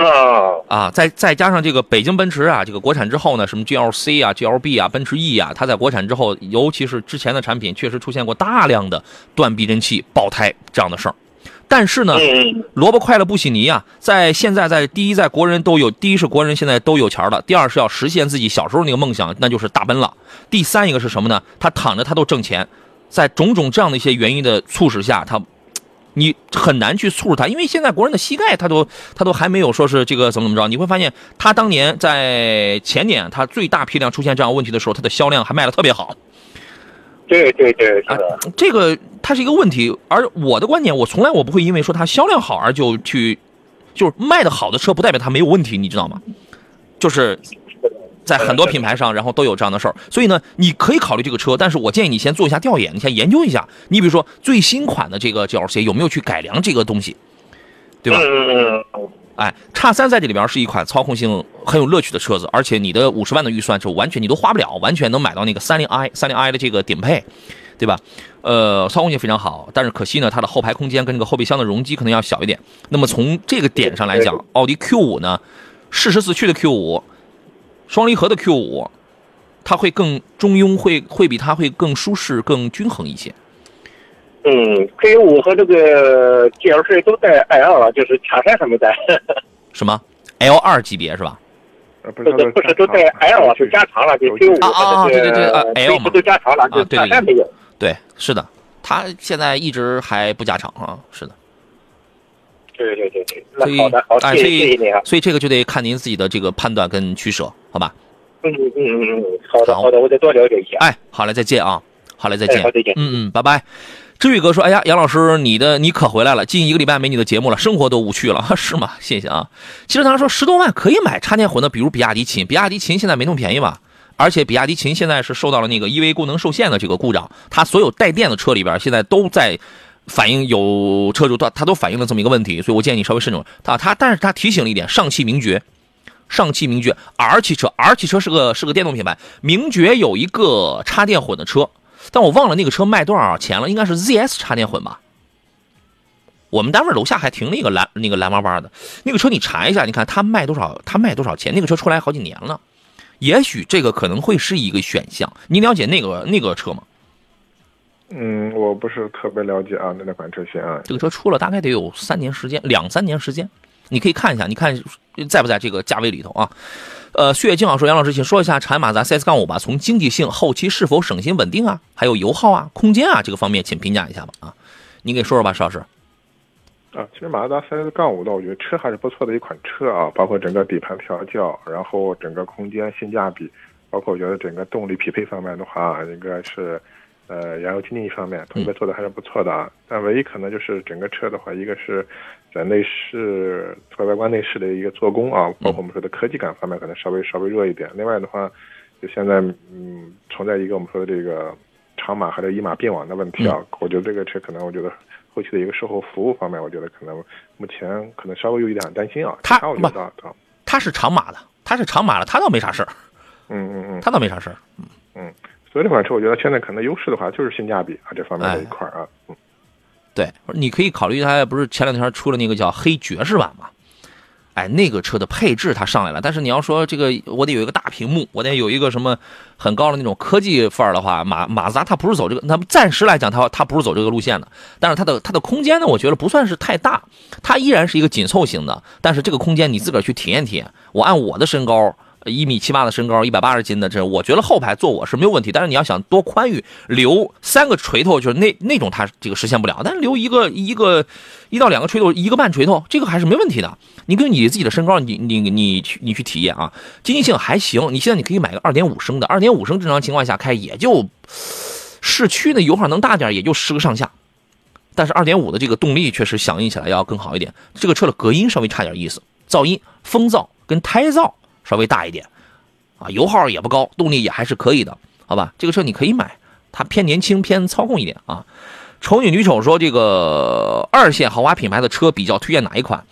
啊啊，再再加上这个北京奔驰啊，这个国产之后呢，什么 GLC 啊、GLB 啊、奔驰 E 啊，它在国产之后，尤其是之前的产品，确实出现过大量的断避震器爆胎这样的事儿。但是呢，萝卜快了不洗泥啊，在现在在第一，在国人都有，第一是国人现在都有钱了，第二是要实现自己小时候那个梦想，那就是大奔了。第三一个是什么呢？他躺着他都挣钱，在种种这样的一些原因的促使下，他。你很难去促使他，因为现在国人的膝盖他都他都还没有说是这个怎么怎么着。你会发现，他当年在前年他最大批量出现这样问题的时候，他的销量还卖的特别好。对对对，啊，这个它是一个问题。而我的观点，我从来我不会因为说它销量好而就去，就是卖的好的车不代表它没有问题，你知道吗？就是。在很多品牌上，然后都有这样的事儿，所以呢，你可以考虑这个车，但是我建议你先做一下调研，你先研究一下。你比如说最新款的这个 GLC 有没有去改良这个东西，对吧？哎，叉三在这里边是一款操控性很有乐趣的车子，而且你的五十万的预算是完全你都花不了，完全能买到那个三零 i 三零 i 的这个顶配，对吧？呃，操控性非常好，但是可惜呢，它的后排空间跟这个后备箱的容积可能要小一点。那么从这个点上来讲，奥迪 Q 五呢，适时四驱的 Q 五。双离合的 Q 五，它会更中庸，会会比它会更舒适、更均衡一些。嗯，Q 五和这个 G L C 都带 L，就是卡山还没带。什么 L 二级别是吧？不是不是都带 L，是加长了，就 Q 五啊啊对对对啊 L 嘛，都加长了，就卡山没有。对，是的，它现在一直还不加长啊，是的。对对对对，那好的，好，谢谢谢谢您啊。所以这个就得看您自己的这个判断跟取舍，好吧？嗯嗯嗯嗯，好的好的，我再多了解一下。哎，好嘞，再见啊，好嘞，再见，好再见。嗯嗯，拜拜。志宇哥说：“哎呀，杨老师，你的你可回来了，近一个礼拜没你的节目了，生活都无趣了，是吗？谢谢啊。其实他说十多万可以买插电混的，比如比亚迪秦，比亚迪秦现在没那么便宜吧？而且比亚迪秦现在是受到了那个 EV 功能受限的这个故障，它所有带电的车里边现在都在。”反映有车主他他都反映了这么一个问题，所以我建议你稍微慎重。他他但是他提醒了一点，上汽名爵，上汽名爵 R 汽车，R 汽车是个是个电动品牌。名爵有一个插电混的车，但我忘了那个车卖多少钱了，应该是 ZS 插电混吧。我们单位楼下还停了一个蓝那个蓝巴巴的那个车，你查一下，你看它卖多少，它卖多少钱？那个车出来好几年了，也许这个可能会是一个选项。你了解那个那个车吗？嗯，我不是特别了解啊，那那款车型啊，这个车出了大概得有三年时间，两三年时间，你可以看一下，你看在不在这个价位里头啊？呃，血液静好说，杨老师，请说一下长安马自达 CS 杠五吧，从经济性、后期是否省心稳定啊，还有油耗啊、空间啊这个方面，请评价一下吧啊，你给说说吧，石老师。啊，其实马自达 CS 杠五的，我觉得车还是不错的一款车啊，包括整个底盘调教，然后整个空间性价比，包括我觉得整个动力匹配方面的话，应该是。呃，燃油经济方面，同学做的还是不错的啊。但唯一可能就是整个车的话，一个是在内饰和外观内饰的一个做工啊，包括我们说的科技感方面，可能稍微稍微弱一点。另外的话，就现在嗯存在一个我们说的这个长码还是一码并网的问题啊。我觉得这个车可能，我觉得后期的一个售后服务方面，我觉得可能目前可能稍微有一点担心啊。他不，他是长码的，他是长码的，他倒没啥事儿。嗯嗯嗯，他倒没啥事儿。所以这款车我觉得现在可能优势的话就是性价比啊这方面的一块啊。嗯，对，你可以考虑它，不是前两天出了那个叫黑爵士版嘛？哎，那个车的配置它上来了，但是你要说这个，我得有一个大屏幕，我得有一个什么很高的那种科技范儿的话，马马自达它不是走这个，那么暂时来讲，它它不是走这个路线的。但是它的它的空间呢，我觉得不算是太大，它依然是一个紧凑型的。但是这个空间你自个儿去体验体验。我按我的身高。一米七八的身高，一百八十斤的这，我觉得后排坐我是没有问题。但是你要想多宽裕，留三个锤头，就是那那种，它这个实现不了。但是留一个一个一到两个锤头，一个半锤头，这个还是没问题的。你根据你自己的身高，你你你去你去体验啊，经济性还行。你现在你可以买个二点五升的，二点五升正常情况下开也就市区的油耗能大点，也就十个上下。但是二点五的这个动力确实响应起来要更好一点。这个车的隔音稍微差点意思，噪音、风噪跟胎噪。稍微大一点，啊，油耗也不高，动力也还是可以的，好吧？这个车你可以买，它偏年轻，偏操控一点啊。丑女女丑说，这个二线豪华品牌的车比较推荐哪一款？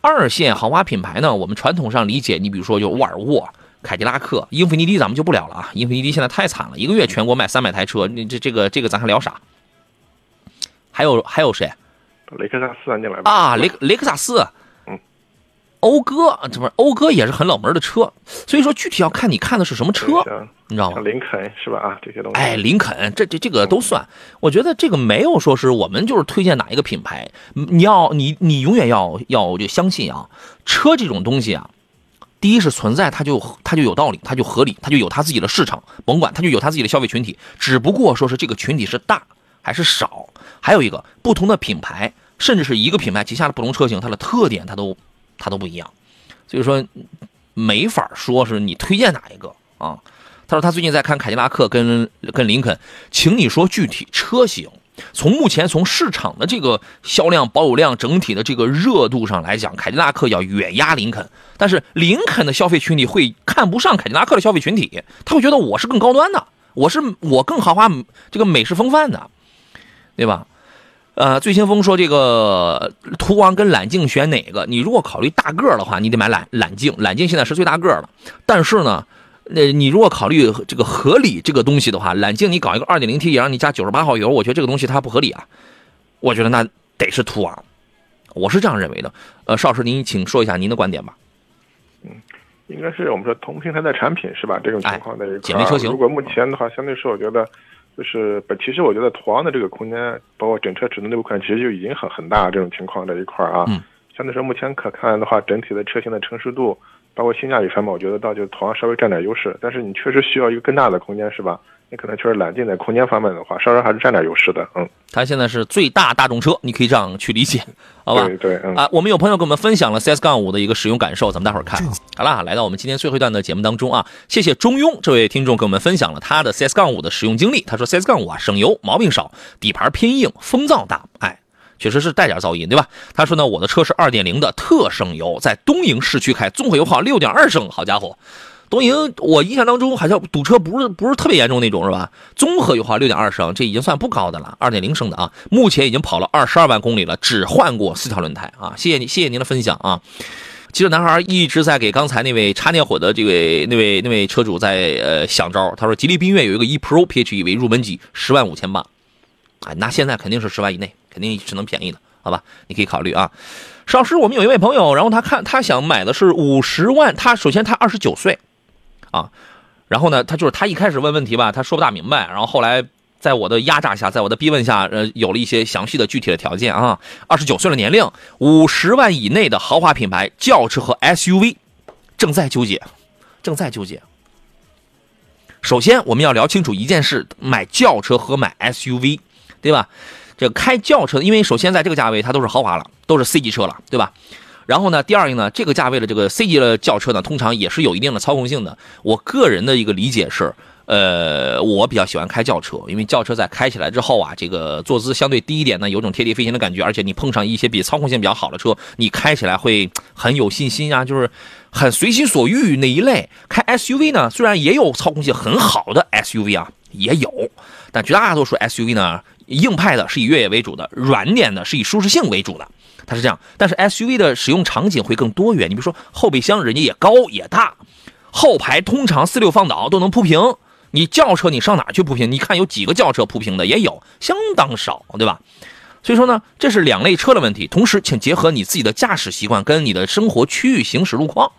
二线豪华品牌呢？我们传统上理解，你比如说就沃尔沃、凯迪拉克、英菲尼迪，咱们就不聊了啊。英菲尼迪现在太惨了，一个月全国卖三百台车，你这这个这个咱还聊啥？还有还有谁？雷克萨斯进来吧。啊，雷雷克萨斯。讴歌，这不是讴歌也是很冷门的车，所以说具体要看你看的是什么车，你知道吗？林肯是吧？啊，这些东西。哎，林肯，这这这个都算。我觉得这个没有说是我们就是推荐哪一个品牌，你要你你永远要要就相信啊，车这种东西啊，第一是存在它就它就有道理，它就合理，它就有它自己的市场，甭管它就有它自己的消费群体，只不过说是这个群体是大还是少，还有一个不同的品牌，甚至是一个品牌旗下的不同车型，它的特点它都。它都不一样，所以说没法说是你推荐哪一个啊。他说他最近在看凯迪拉克跟跟林肯，请你说具体车型。从目前从市场的这个销量、保有量、整体的这个热度上来讲，凯迪拉克要远压林肯。但是林肯的消费群体会看不上凯迪拉克的消费群体，他会觉得我是更高端的，我是我更豪华，这个美式风范的，对吧？呃，醉清风说这个途昂跟揽境选哪个？你如果考虑大个儿的话，你得买揽揽境，揽境现在是最大个儿的。但是呢，那你如果考虑这个合理这个东西的话，揽境你搞一个 2.0T 也让你加98号油，我觉得这个东西它不合理啊。我觉得那得是途昂，我是这样认为的。呃，邵老师您请说一下您的观点吧。嗯，应该是我们说同平台的产品是吧？这种情况的姐妹车型。如果目前的话，相对说我觉得。就是本，其实我觉得途昂的这个空间，包括整车尺寸内部空间，其实就已经很很大这种情况这一块啊。嗯。相对说，目前可看的话，整体的车型的成熟度，包括性价比方面，我觉得倒就同样稍微占点优势。但是你确实需要一个更大的空间，是吧？你可能确实揽境在空间方面的话，稍稍还是占点优势的。嗯。它现在是最大大众车，你可以这样去理解，好吧？对对。啊，我们有朋友跟我们分享了 CS 杠五的一个使用感受，咱们待会儿看。好了，来到我们今天最后一段的节目当中啊，谢谢中庸这位听众给我们分享了他的 CS 杠五的使用经历。他说 CS 杠五啊，省油，毛病少，底盘偏硬，风噪大，哎。确实是带点噪音，对吧？他说呢，我的车是二点零的，特省油，在东营市区开，综合油耗六点二升。好家伙，东营我印象当中好像堵车不是不是特别严重那种，是吧？综合油耗六点二升，这已经算不高的了。二点零升的啊，目前已经跑了二十二万公里了，只换过四条轮胎啊。谢谢你，谢谢您的分享啊。汽车男孩一直在给刚才那位插电混的这位那位那位车主在呃想招。他说，吉利缤越有一个 e Pro PHEV 入门级，十万五千八。哎，那现在肯定是十万以内，肯定是能便宜的，好吧？你可以考虑啊。邵师，我们有一位朋友，然后他看他想买的是五十万，他首先他二十九岁，啊，然后呢，他就是他一开始问问题吧，他说不大明白，然后后来在我的压榨下，在我的逼问下，呃，有了一些详细的具体的条件啊。二十九岁的年龄，五十万以内的豪华品牌轿车和 SUV，正在纠结，正在纠结。首先我们要聊清楚一件事：买轿车和买 SUV。对吧？这开轿车，因为首先在这个价位它都是豪华了，都是 C 级车了，对吧？然后呢，第二个呢，这个价位的这个 C 级的轿车呢，通常也是有一定的操控性的。我个人的一个理解是，呃，我比较喜欢开轿车，因为轿车在开起来之后啊，这个坐姿相对低一点呢，有种贴地飞行的感觉，而且你碰上一些比操控性比较好的车，你开起来会很有信心啊，就是很随心所欲那一类。开 SUV 呢，虽然也有操控性很好的 SUV 啊，也有，但绝大多数 SUV 呢，硬派的是以越野为主的，软点的是以舒适性为主的，它是这样。但是 SUV 的使用场景会更多元，你比如说后备箱人家也高也大，后排通常四六放倒都能铺平。你轿车你上哪去铺平？你看有几个轿车铺平的也有，相当少，对吧？所以说呢，这是两类车的问题。同时，请结合你自己的驾驶习惯跟你的生活区域行驶路况，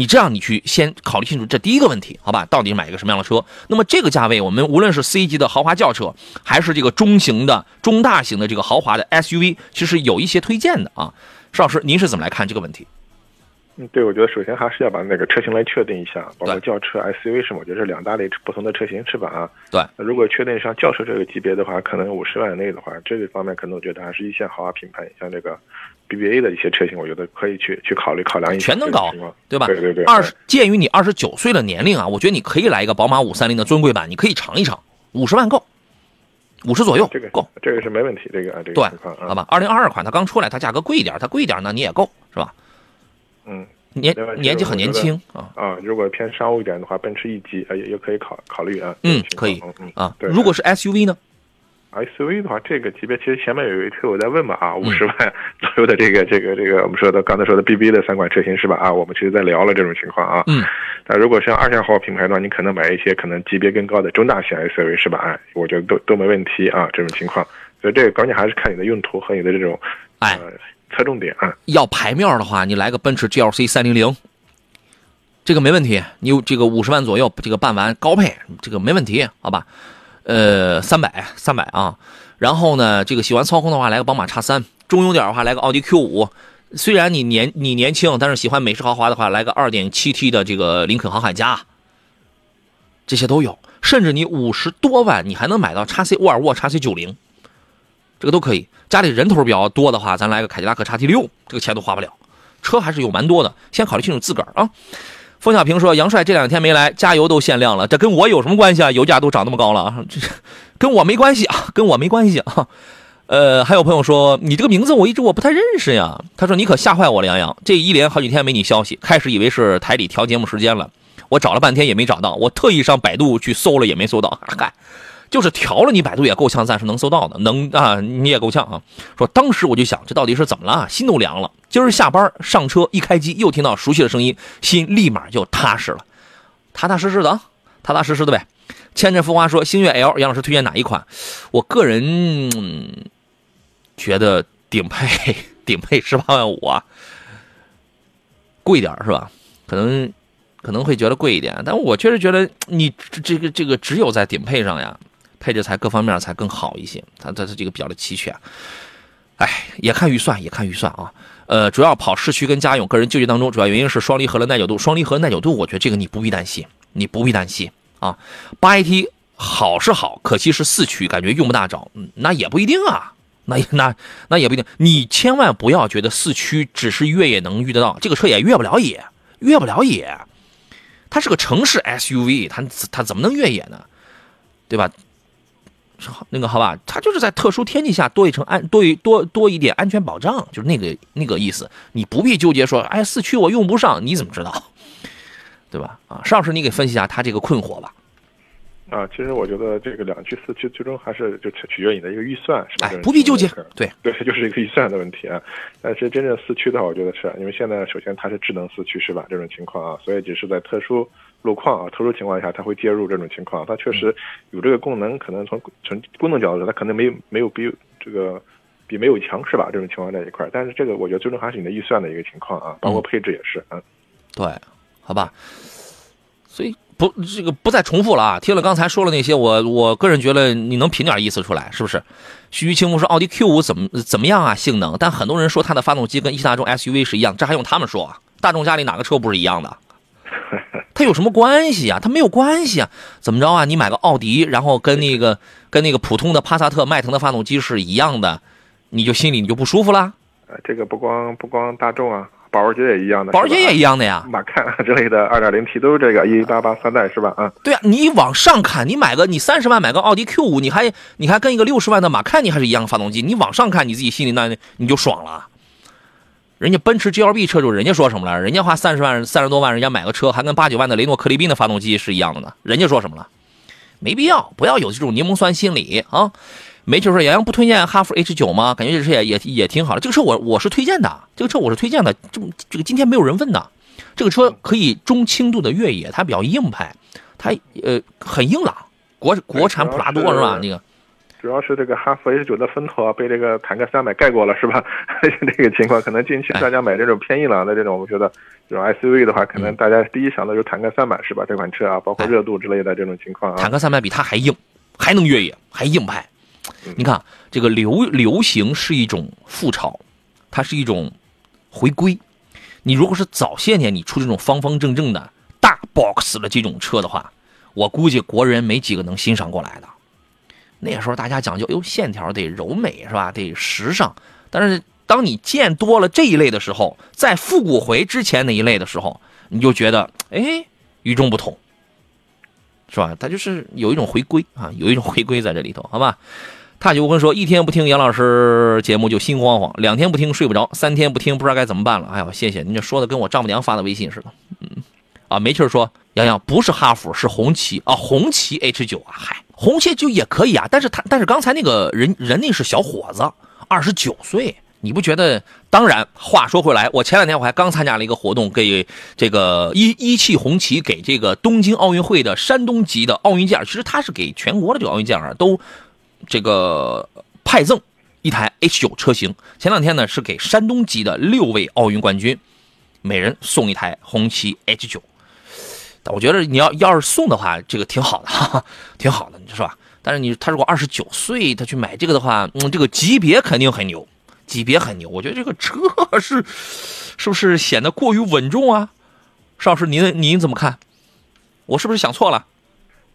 你这样你去先考虑清楚这第一个问题，好吧？到底买一个什么样的车？那么这个价位，我们无论是 C 级的豪华轿车，还是这个中型的、中大型的这个豪华的 SUV，其实有一些推荐的啊。邵老师，您是怎么来看这个问题？嗯，对，我觉得首先还是要把那个车型来确定一下，包括轿车、SUV 什么，我觉得是两大类不同的车型，是吧？啊，对。如果确定上轿车这个级别的话，可能五十万以内的话，这个方面可能我觉得还是一线豪华品牌，像这个 BBA 的一些车型，我觉得可以去去考虑考量一下。全能搞，对吧？对对对。二十，鉴于你二十九岁的年龄啊，我觉得你可以来一个宝马五三零的尊贵版，你可以尝一尝，五十万够，五十左右这个够，这个是没问题，这个啊，这个对，好吧。二零二二款它刚出来，它价格贵一点，它贵一点呢，你也够，是吧？嗯。年年纪很年轻啊啊！如果偏商务一点的话，奔驰 E 级啊也也可以考考虑啊。嗯，可以啊。对，如果是 SUV 呢？SUV 的话，这个级别其实前面有一车我在问嘛啊，五十万 *laughs* 左右的这个这个这个我们说的刚才说的 BB 的三款车型是吧啊？我们其实在聊了这种情况啊。嗯。那如果像二线豪华品牌的话，你可能买一些可能级别更高的中大型 SUV 是吧？啊，我觉得都都没问题啊。这种情况，所以这个关键还是看你的用途和你的这种哎侧重点啊。要排面的话，你来个奔驰 GLC 三零零。这个没问题，你有这个五十万左右，这个办完高配，这个没问题，好吧？呃，三百三百啊，然后呢，这个喜欢操控的话，来个宝马叉三；中庸点的话，来个奥迪 Q 五。虽然你年你年轻，但是喜欢美式豪华的话，来个二点七 T 的这个林肯航海家。这些都有，甚至你五十多万，你还能买到叉 C 沃尔沃叉 C 九零，这个都可以。家里人头比较多的话，咱来个凯迪拉克叉 T 六，这个钱都花不了。车还是有蛮多的，先考虑清楚自个儿啊。冯小平说：“杨帅这两天没来，加油都限量了，这跟我有什么关系啊？油价都涨那么高了啊，这跟我没关系啊，跟我没关系啊。”呃，还有朋友说：“你这个名字我一直我不太认识呀。”他说：“你可吓坏我了，杨洋，这一连好几天没你消息，开始以为是台里调节目时间了，我找了半天也没找到，我特意上百度去搜了也没搜到，嗨。”就是调了，你百度也够呛，暂时能搜到的，能啊，你也够呛啊。说当时我就想，这到底是怎么了？心都凉了。今儿下班上车一开机，又听到熟悉的声音，心立马就踏实了，踏踏实实的，踏踏实实的呗。千镇浮华说，星越 L，杨老师推荐哪一款？我个人觉得顶配 *laughs* 顶配十八万五啊，贵点是吧？可能可能会觉得贵一点，但我确实觉得你这个这个只有在顶配上呀。配置才各方面才更好一些，它它这个比较的齐全，哎，也看预算，也看预算啊。呃，主要跑市区跟家用，个人纠结当中，主要原因是双离合的耐久度。双离合耐久度，我觉得这个你不必担心，你不必担心啊。八 AT 好是好，可惜是四驱，感觉用不大着。那也不一定啊，那那那也不一定。你千万不要觉得四驱只是越野能遇得到，这个车也越不了野，越不了野。它是个城市 SUV，它它怎么能越野呢？对吧？那个好吧，它就是在特殊天气下多一层安多一多多一点安全保障，就是那个那个意思。你不必纠结说，哎，四驱我用不上，你怎么知道？对吧？啊，邵老师，你给分析一下他这个困惑吧。啊，其实我觉得这个两驱四驱最终还是就取取决你的一个预算，是吧？哎，不必纠结，对对，*laughs* 就是一个预算的问题啊。但是真正四驱的话，我觉得是因为现在首先它是智能四驱，是吧？这种情况啊，所以只是在特殊。路况啊，特殊情况下它会介入这种情况，它确实有这个功能，可能从从功能角度，它可能没有没有比这个比没有强是吧？这种情况在一块儿，但是这个我觉得最终还是你的预算的一个情况啊，包括配置也是嗯，对，好吧，所以不这个不再重复了啊，听了刚才说了那些，我我个人觉得你能品点意思出来是不是？徐徐清风说奥迪 Q 五怎么怎么样啊？性能，但很多人说它的发动机跟一汽大众 SUV 是一样，这还用他们说啊？大众家里哪个车不是一样的？*laughs* 它有什么关系啊？它没有关系啊！怎么着啊？你买个奥迪，然后跟那个跟那个普通的帕萨特、迈腾的发动机是一样的，你就心里你就不舒服了？呃，这个不光不光大众啊，保时捷也一样的，保时捷也一样的呀，马看之类的二点零 T 都是这个一八八三代是吧？啊，对啊，你往上看，你买个你三十万买个奥迪 Q 五，你还你还跟一个六十万的马看你还是一样发动机，你往上看你自己心里那你就爽了。人家奔驰 GLB 车主，人家说什么了？人家花三十万三十多万，人家买个车还跟八九万的雷诺克利宾的发动机是一样的呢。人家说什么了？没必要，不要有这种柠檬酸心理啊。没就说杨洋不推荐哈弗 H 九吗？感觉这车也也也挺好的。这个车我我是推荐的，这个车我是推荐的。这这个今天没有人问的，这个车可以中轻度的越野，它比较硬派，它呃很硬朗。国国产普拉多是吧？那个主要是这个哈弗 H 九的风头啊，被这个坦克三百盖过了是吧？*laughs* 这个情况可能近期大家买这种偏硬朗的这种，我觉得这种 SUV 的话，可能大家第一想到就是坦克三百是吧？这款车啊，包括热度之类的这种情况啊。坦克三百比它还硬，还能越野，还硬派。你看，这个流流行是一种复潮，它是一种回归。你如果是早些年你出这种方方正正的大 box 的这种车的话，我估计国人没几个能欣赏过来的。那时候大家讲究，哟，线条得柔美是吧？得时尚。但是当你见多了这一类的时候，在复古回之前那一类的时候，你就觉得，哎，与众不同，是吧？它就是有一种回归啊，有一种回归在这里头，好吧？踏九跟说，一天不听杨老师节目就心慌慌，两天不听睡不着，三天不听不知道该怎么办了。哎呦，谢谢您这说的跟我丈母娘发的微信似的。嗯，啊，没气说，杨洋不是哈弗是红旗啊，红旗 H 九啊，嗨，红旗就也可以啊，但是他但是刚才那个人人那是小伙子，二十九岁，你不觉得？当然，话说回来，我前两天我还刚参加了一个活动，给这个一一汽红旗给这个东京奥运会的山东籍的奥运健儿，其实他是给全国的这个奥运健儿都。这个派赠一台 H 九车型，前两天呢是给山东籍的六位奥运冠军，每人送一台红旗 H 九。我觉得你要要是送的话，这个挺好的，哈哈，挺好的，你说是吧？但是你他如果二十九岁，他去买这个的话，嗯，这个级别肯定很牛，级别很牛。我觉得这个车 *laughs* 是是不是显得过于稳重啊？邵老师，您您怎么看？我是不是想错了？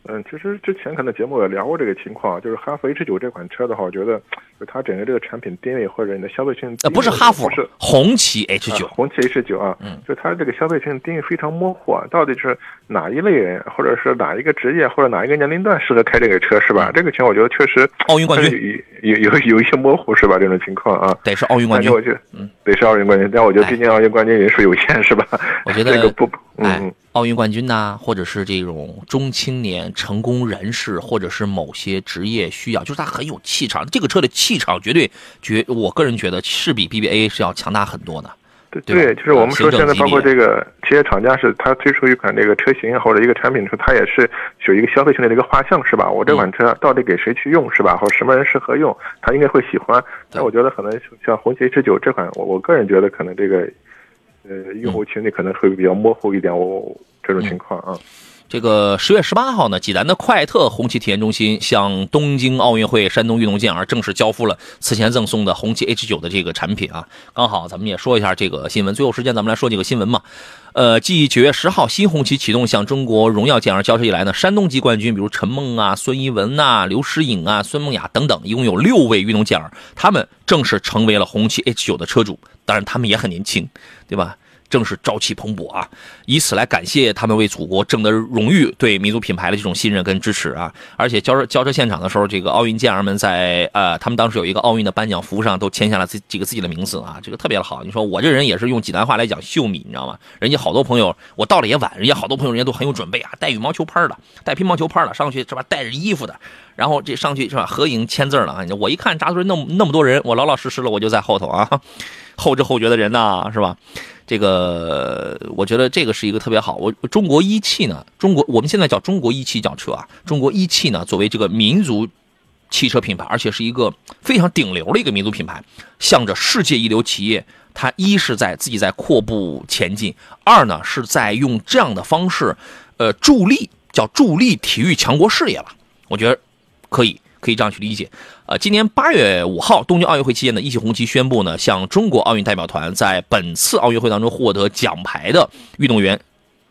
嗯，其实之前可能节目也聊过这个情况，就是哈弗 H 九这款车的话，我觉得就它整个这个产品定位或者你的消费性，呃，不是哈弗，是红旗 H 九，红旗 H 九啊，嗯，就它这个消费性定位非常模糊，啊，到底是哪一类人，或者是哪一个职业或者哪一个年龄段适合开这个车，是吧？这个情况我觉得确实奥运冠军有有有一些模糊，是吧？这种情况啊，得是奥运冠军，我觉得，嗯，得是奥运冠军，但我觉得毕竟奥运冠军人数有限，是吧？我觉得 *laughs* 这个不，嗯。奥运冠军呐，或者是这种中青年成功人士，或者是某些职业需要，就是它很有气场。这个车的气场绝对绝，我个人觉得是比 BBA 是要强大很多的。对对，就是我们说现在包括这个企业厂家是，他推出一款这个车型或者一个产品的时候，他也是有一个消费性的这个画像，是吧？我这款车到底给谁去用，是吧？或者什么人适合用，他应该会喜欢。但我觉得可能像红旗 H 九这款，我我个人觉得可能这个。呃，用户群里可能会比较模糊一点，我这种情况啊。这个十月十八号呢，济南的快特红旗体验中心向东京奥运会山东运动健儿正式交付了此前赠送的红旗 H 九的这个产品啊。刚好咱们也说一下这个新闻，最后时间咱们来说几个新闻嘛。呃，继九月十号新红旗启动向中国荣耀健儿交车以来呢，山东籍冠军比如陈梦啊、孙一文呐、刘诗颖啊、孙梦雅等等，一共有六位运动健儿，他们正式成为了红旗 H 九的车主。当然，他们也很年轻，对吧？正是朝气蓬勃啊！以此来感谢他们为祖国争得荣誉、对民族品牌的这种信任跟支持啊！而且交车交车现场的时候，这个奥运健儿们在呃，他们当时有一个奥运的颁奖服上都签下了这几个自己的名字啊，这个特别的好。你说我这人也是用济南话来讲秀米，你知道吗？人家好多朋友，我到了也晚，人家好多朋友人家都很有准备啊，带羽毛球拍的，带乒乓球拍的上去是吧？带着衣服的，然后这上去是吧？合影签字了啊！我一看扎堆那么那么多人，我老老实实的我就在后头啊，后知后觉的人呐，是吧？这个我觉得这个是一个特别好。我中国一汽呢，中国我们现在叫中国一汽轿车啊。中国一汽呢，作为这个民族汽车品牌，而且是一个非常顶流的一个民族品牌，向着世界一流企业，它一是在自己在阔步前进，二呢是在用这样的方式，呃，助力叫助力体育强国事业吧。我觉得可以。可以这样去理解，呃，今年八月五号东京奥运会期间呢，一汽红旗宣布呢，向中国奥运代表团在本次奥运会当中获得奖牌的运动员，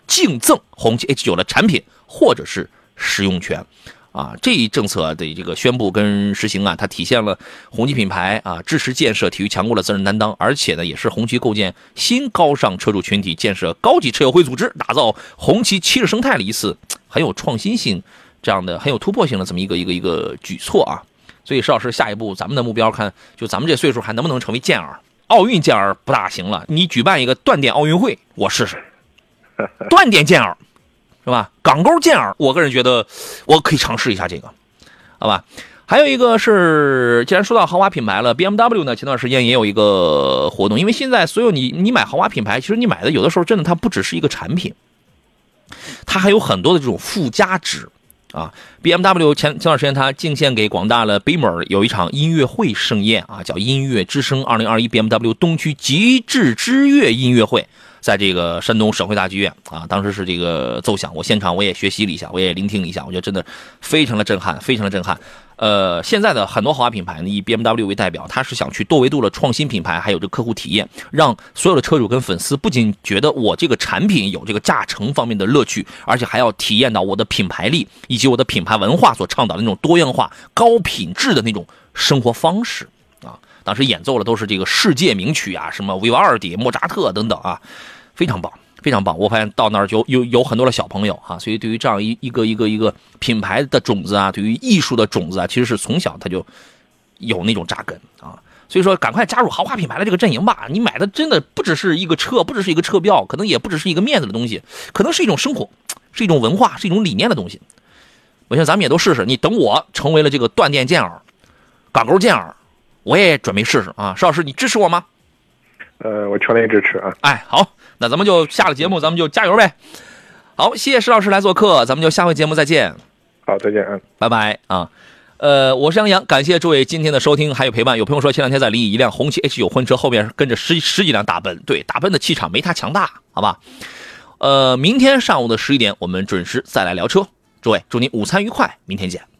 敬赠红旗 H 九的产品或者是使用权。啊，这一政策的这个宣布跟实行啊，它体现了红旗品牌啊支持建设体育强国的责任担当，而且呢，也是红旗构建新高尚车主群体、建设高级车友会组织、打造红旗汽车生态的一次很有创新性、这样的很有突破性的这么一个一个一个举措啊。所以，石老师，下一步咱们的目标看，就咱们这岁数还能不能成为健儿？奥运健儿不大行了，你举办一个断电奥运会，我试试。*laughs* 断电健儿。是吧？港沟健儿，我个人觉得我可以尝试一下这个，好吧？还有一个是，既然说到豪华品牌了，BMW 呢，前段时间也有一个活动，因为现在所有你你买豪华品牌，其实你买的有的时候真的它不只是一个产品，它还有很多的这种附加值啊。BMW 前前段时间它敬献给广大的 Beamer 有一场音乐会盛宴啊，叫音乐之声2021 BMW 东区极致之乐音乐会。在这个山东省会大剧院啊，当时是这个奏响，我现场我也学习了一下，我也聆听了一下，我觉得真的非常的震撼，非常的震撼。呃，现在的很多豪华品牌呢，以 BMW 为代表，它是想去多维度的创新品牌，还有这客户体验，让所有的车主跟粉丝不仅觉得我这个产品有这个驾乘方面的乐趣，而且还要体验到我的品牌力以及我的品牌文化所倡导的那种多样化、高品质的那种生活方式啊。当时演奏的都是这个世界名曲啊，什么维瓦尔第、莫扎特等等啊。非常棒，非常棒！我发现到那儿就有有很多的小朋友哈，所以对于这样一一个一个一个品牌的种子啊，对于艺术的种子啊，其实是从小他就有那种扎根啊。所以说，赶快加入豪华品牌的这个阵营吧！你买的真的不只是一个车，不只是一个车标，可能也不只是一个面子的东西，可能是一种生活，是一种文化，是一种理念的东西。我想咱们也都试试。你等我成为了这个断电健儿、港沟健儿，我也准备试试啊！邵老师，你支持我吗？呃，我全力支持啊！哎，好。那咱们就下了节目，咱们就加油呗。好，谢谢石老师来做客，咱们就下回节目再见。好，再见，嗯，拜拜啊。呃，我是杨洋，感谢诸位今天的收听还有陪伴。有朋友说前两天在临沂一辆红旗 H 九婚车后面跟着十十几辆大奔，对，大奔的气场没它强大，好吧？呃，明天上午的十一点我们准时再来聊车，诸位祝您午餐愉快，明天见。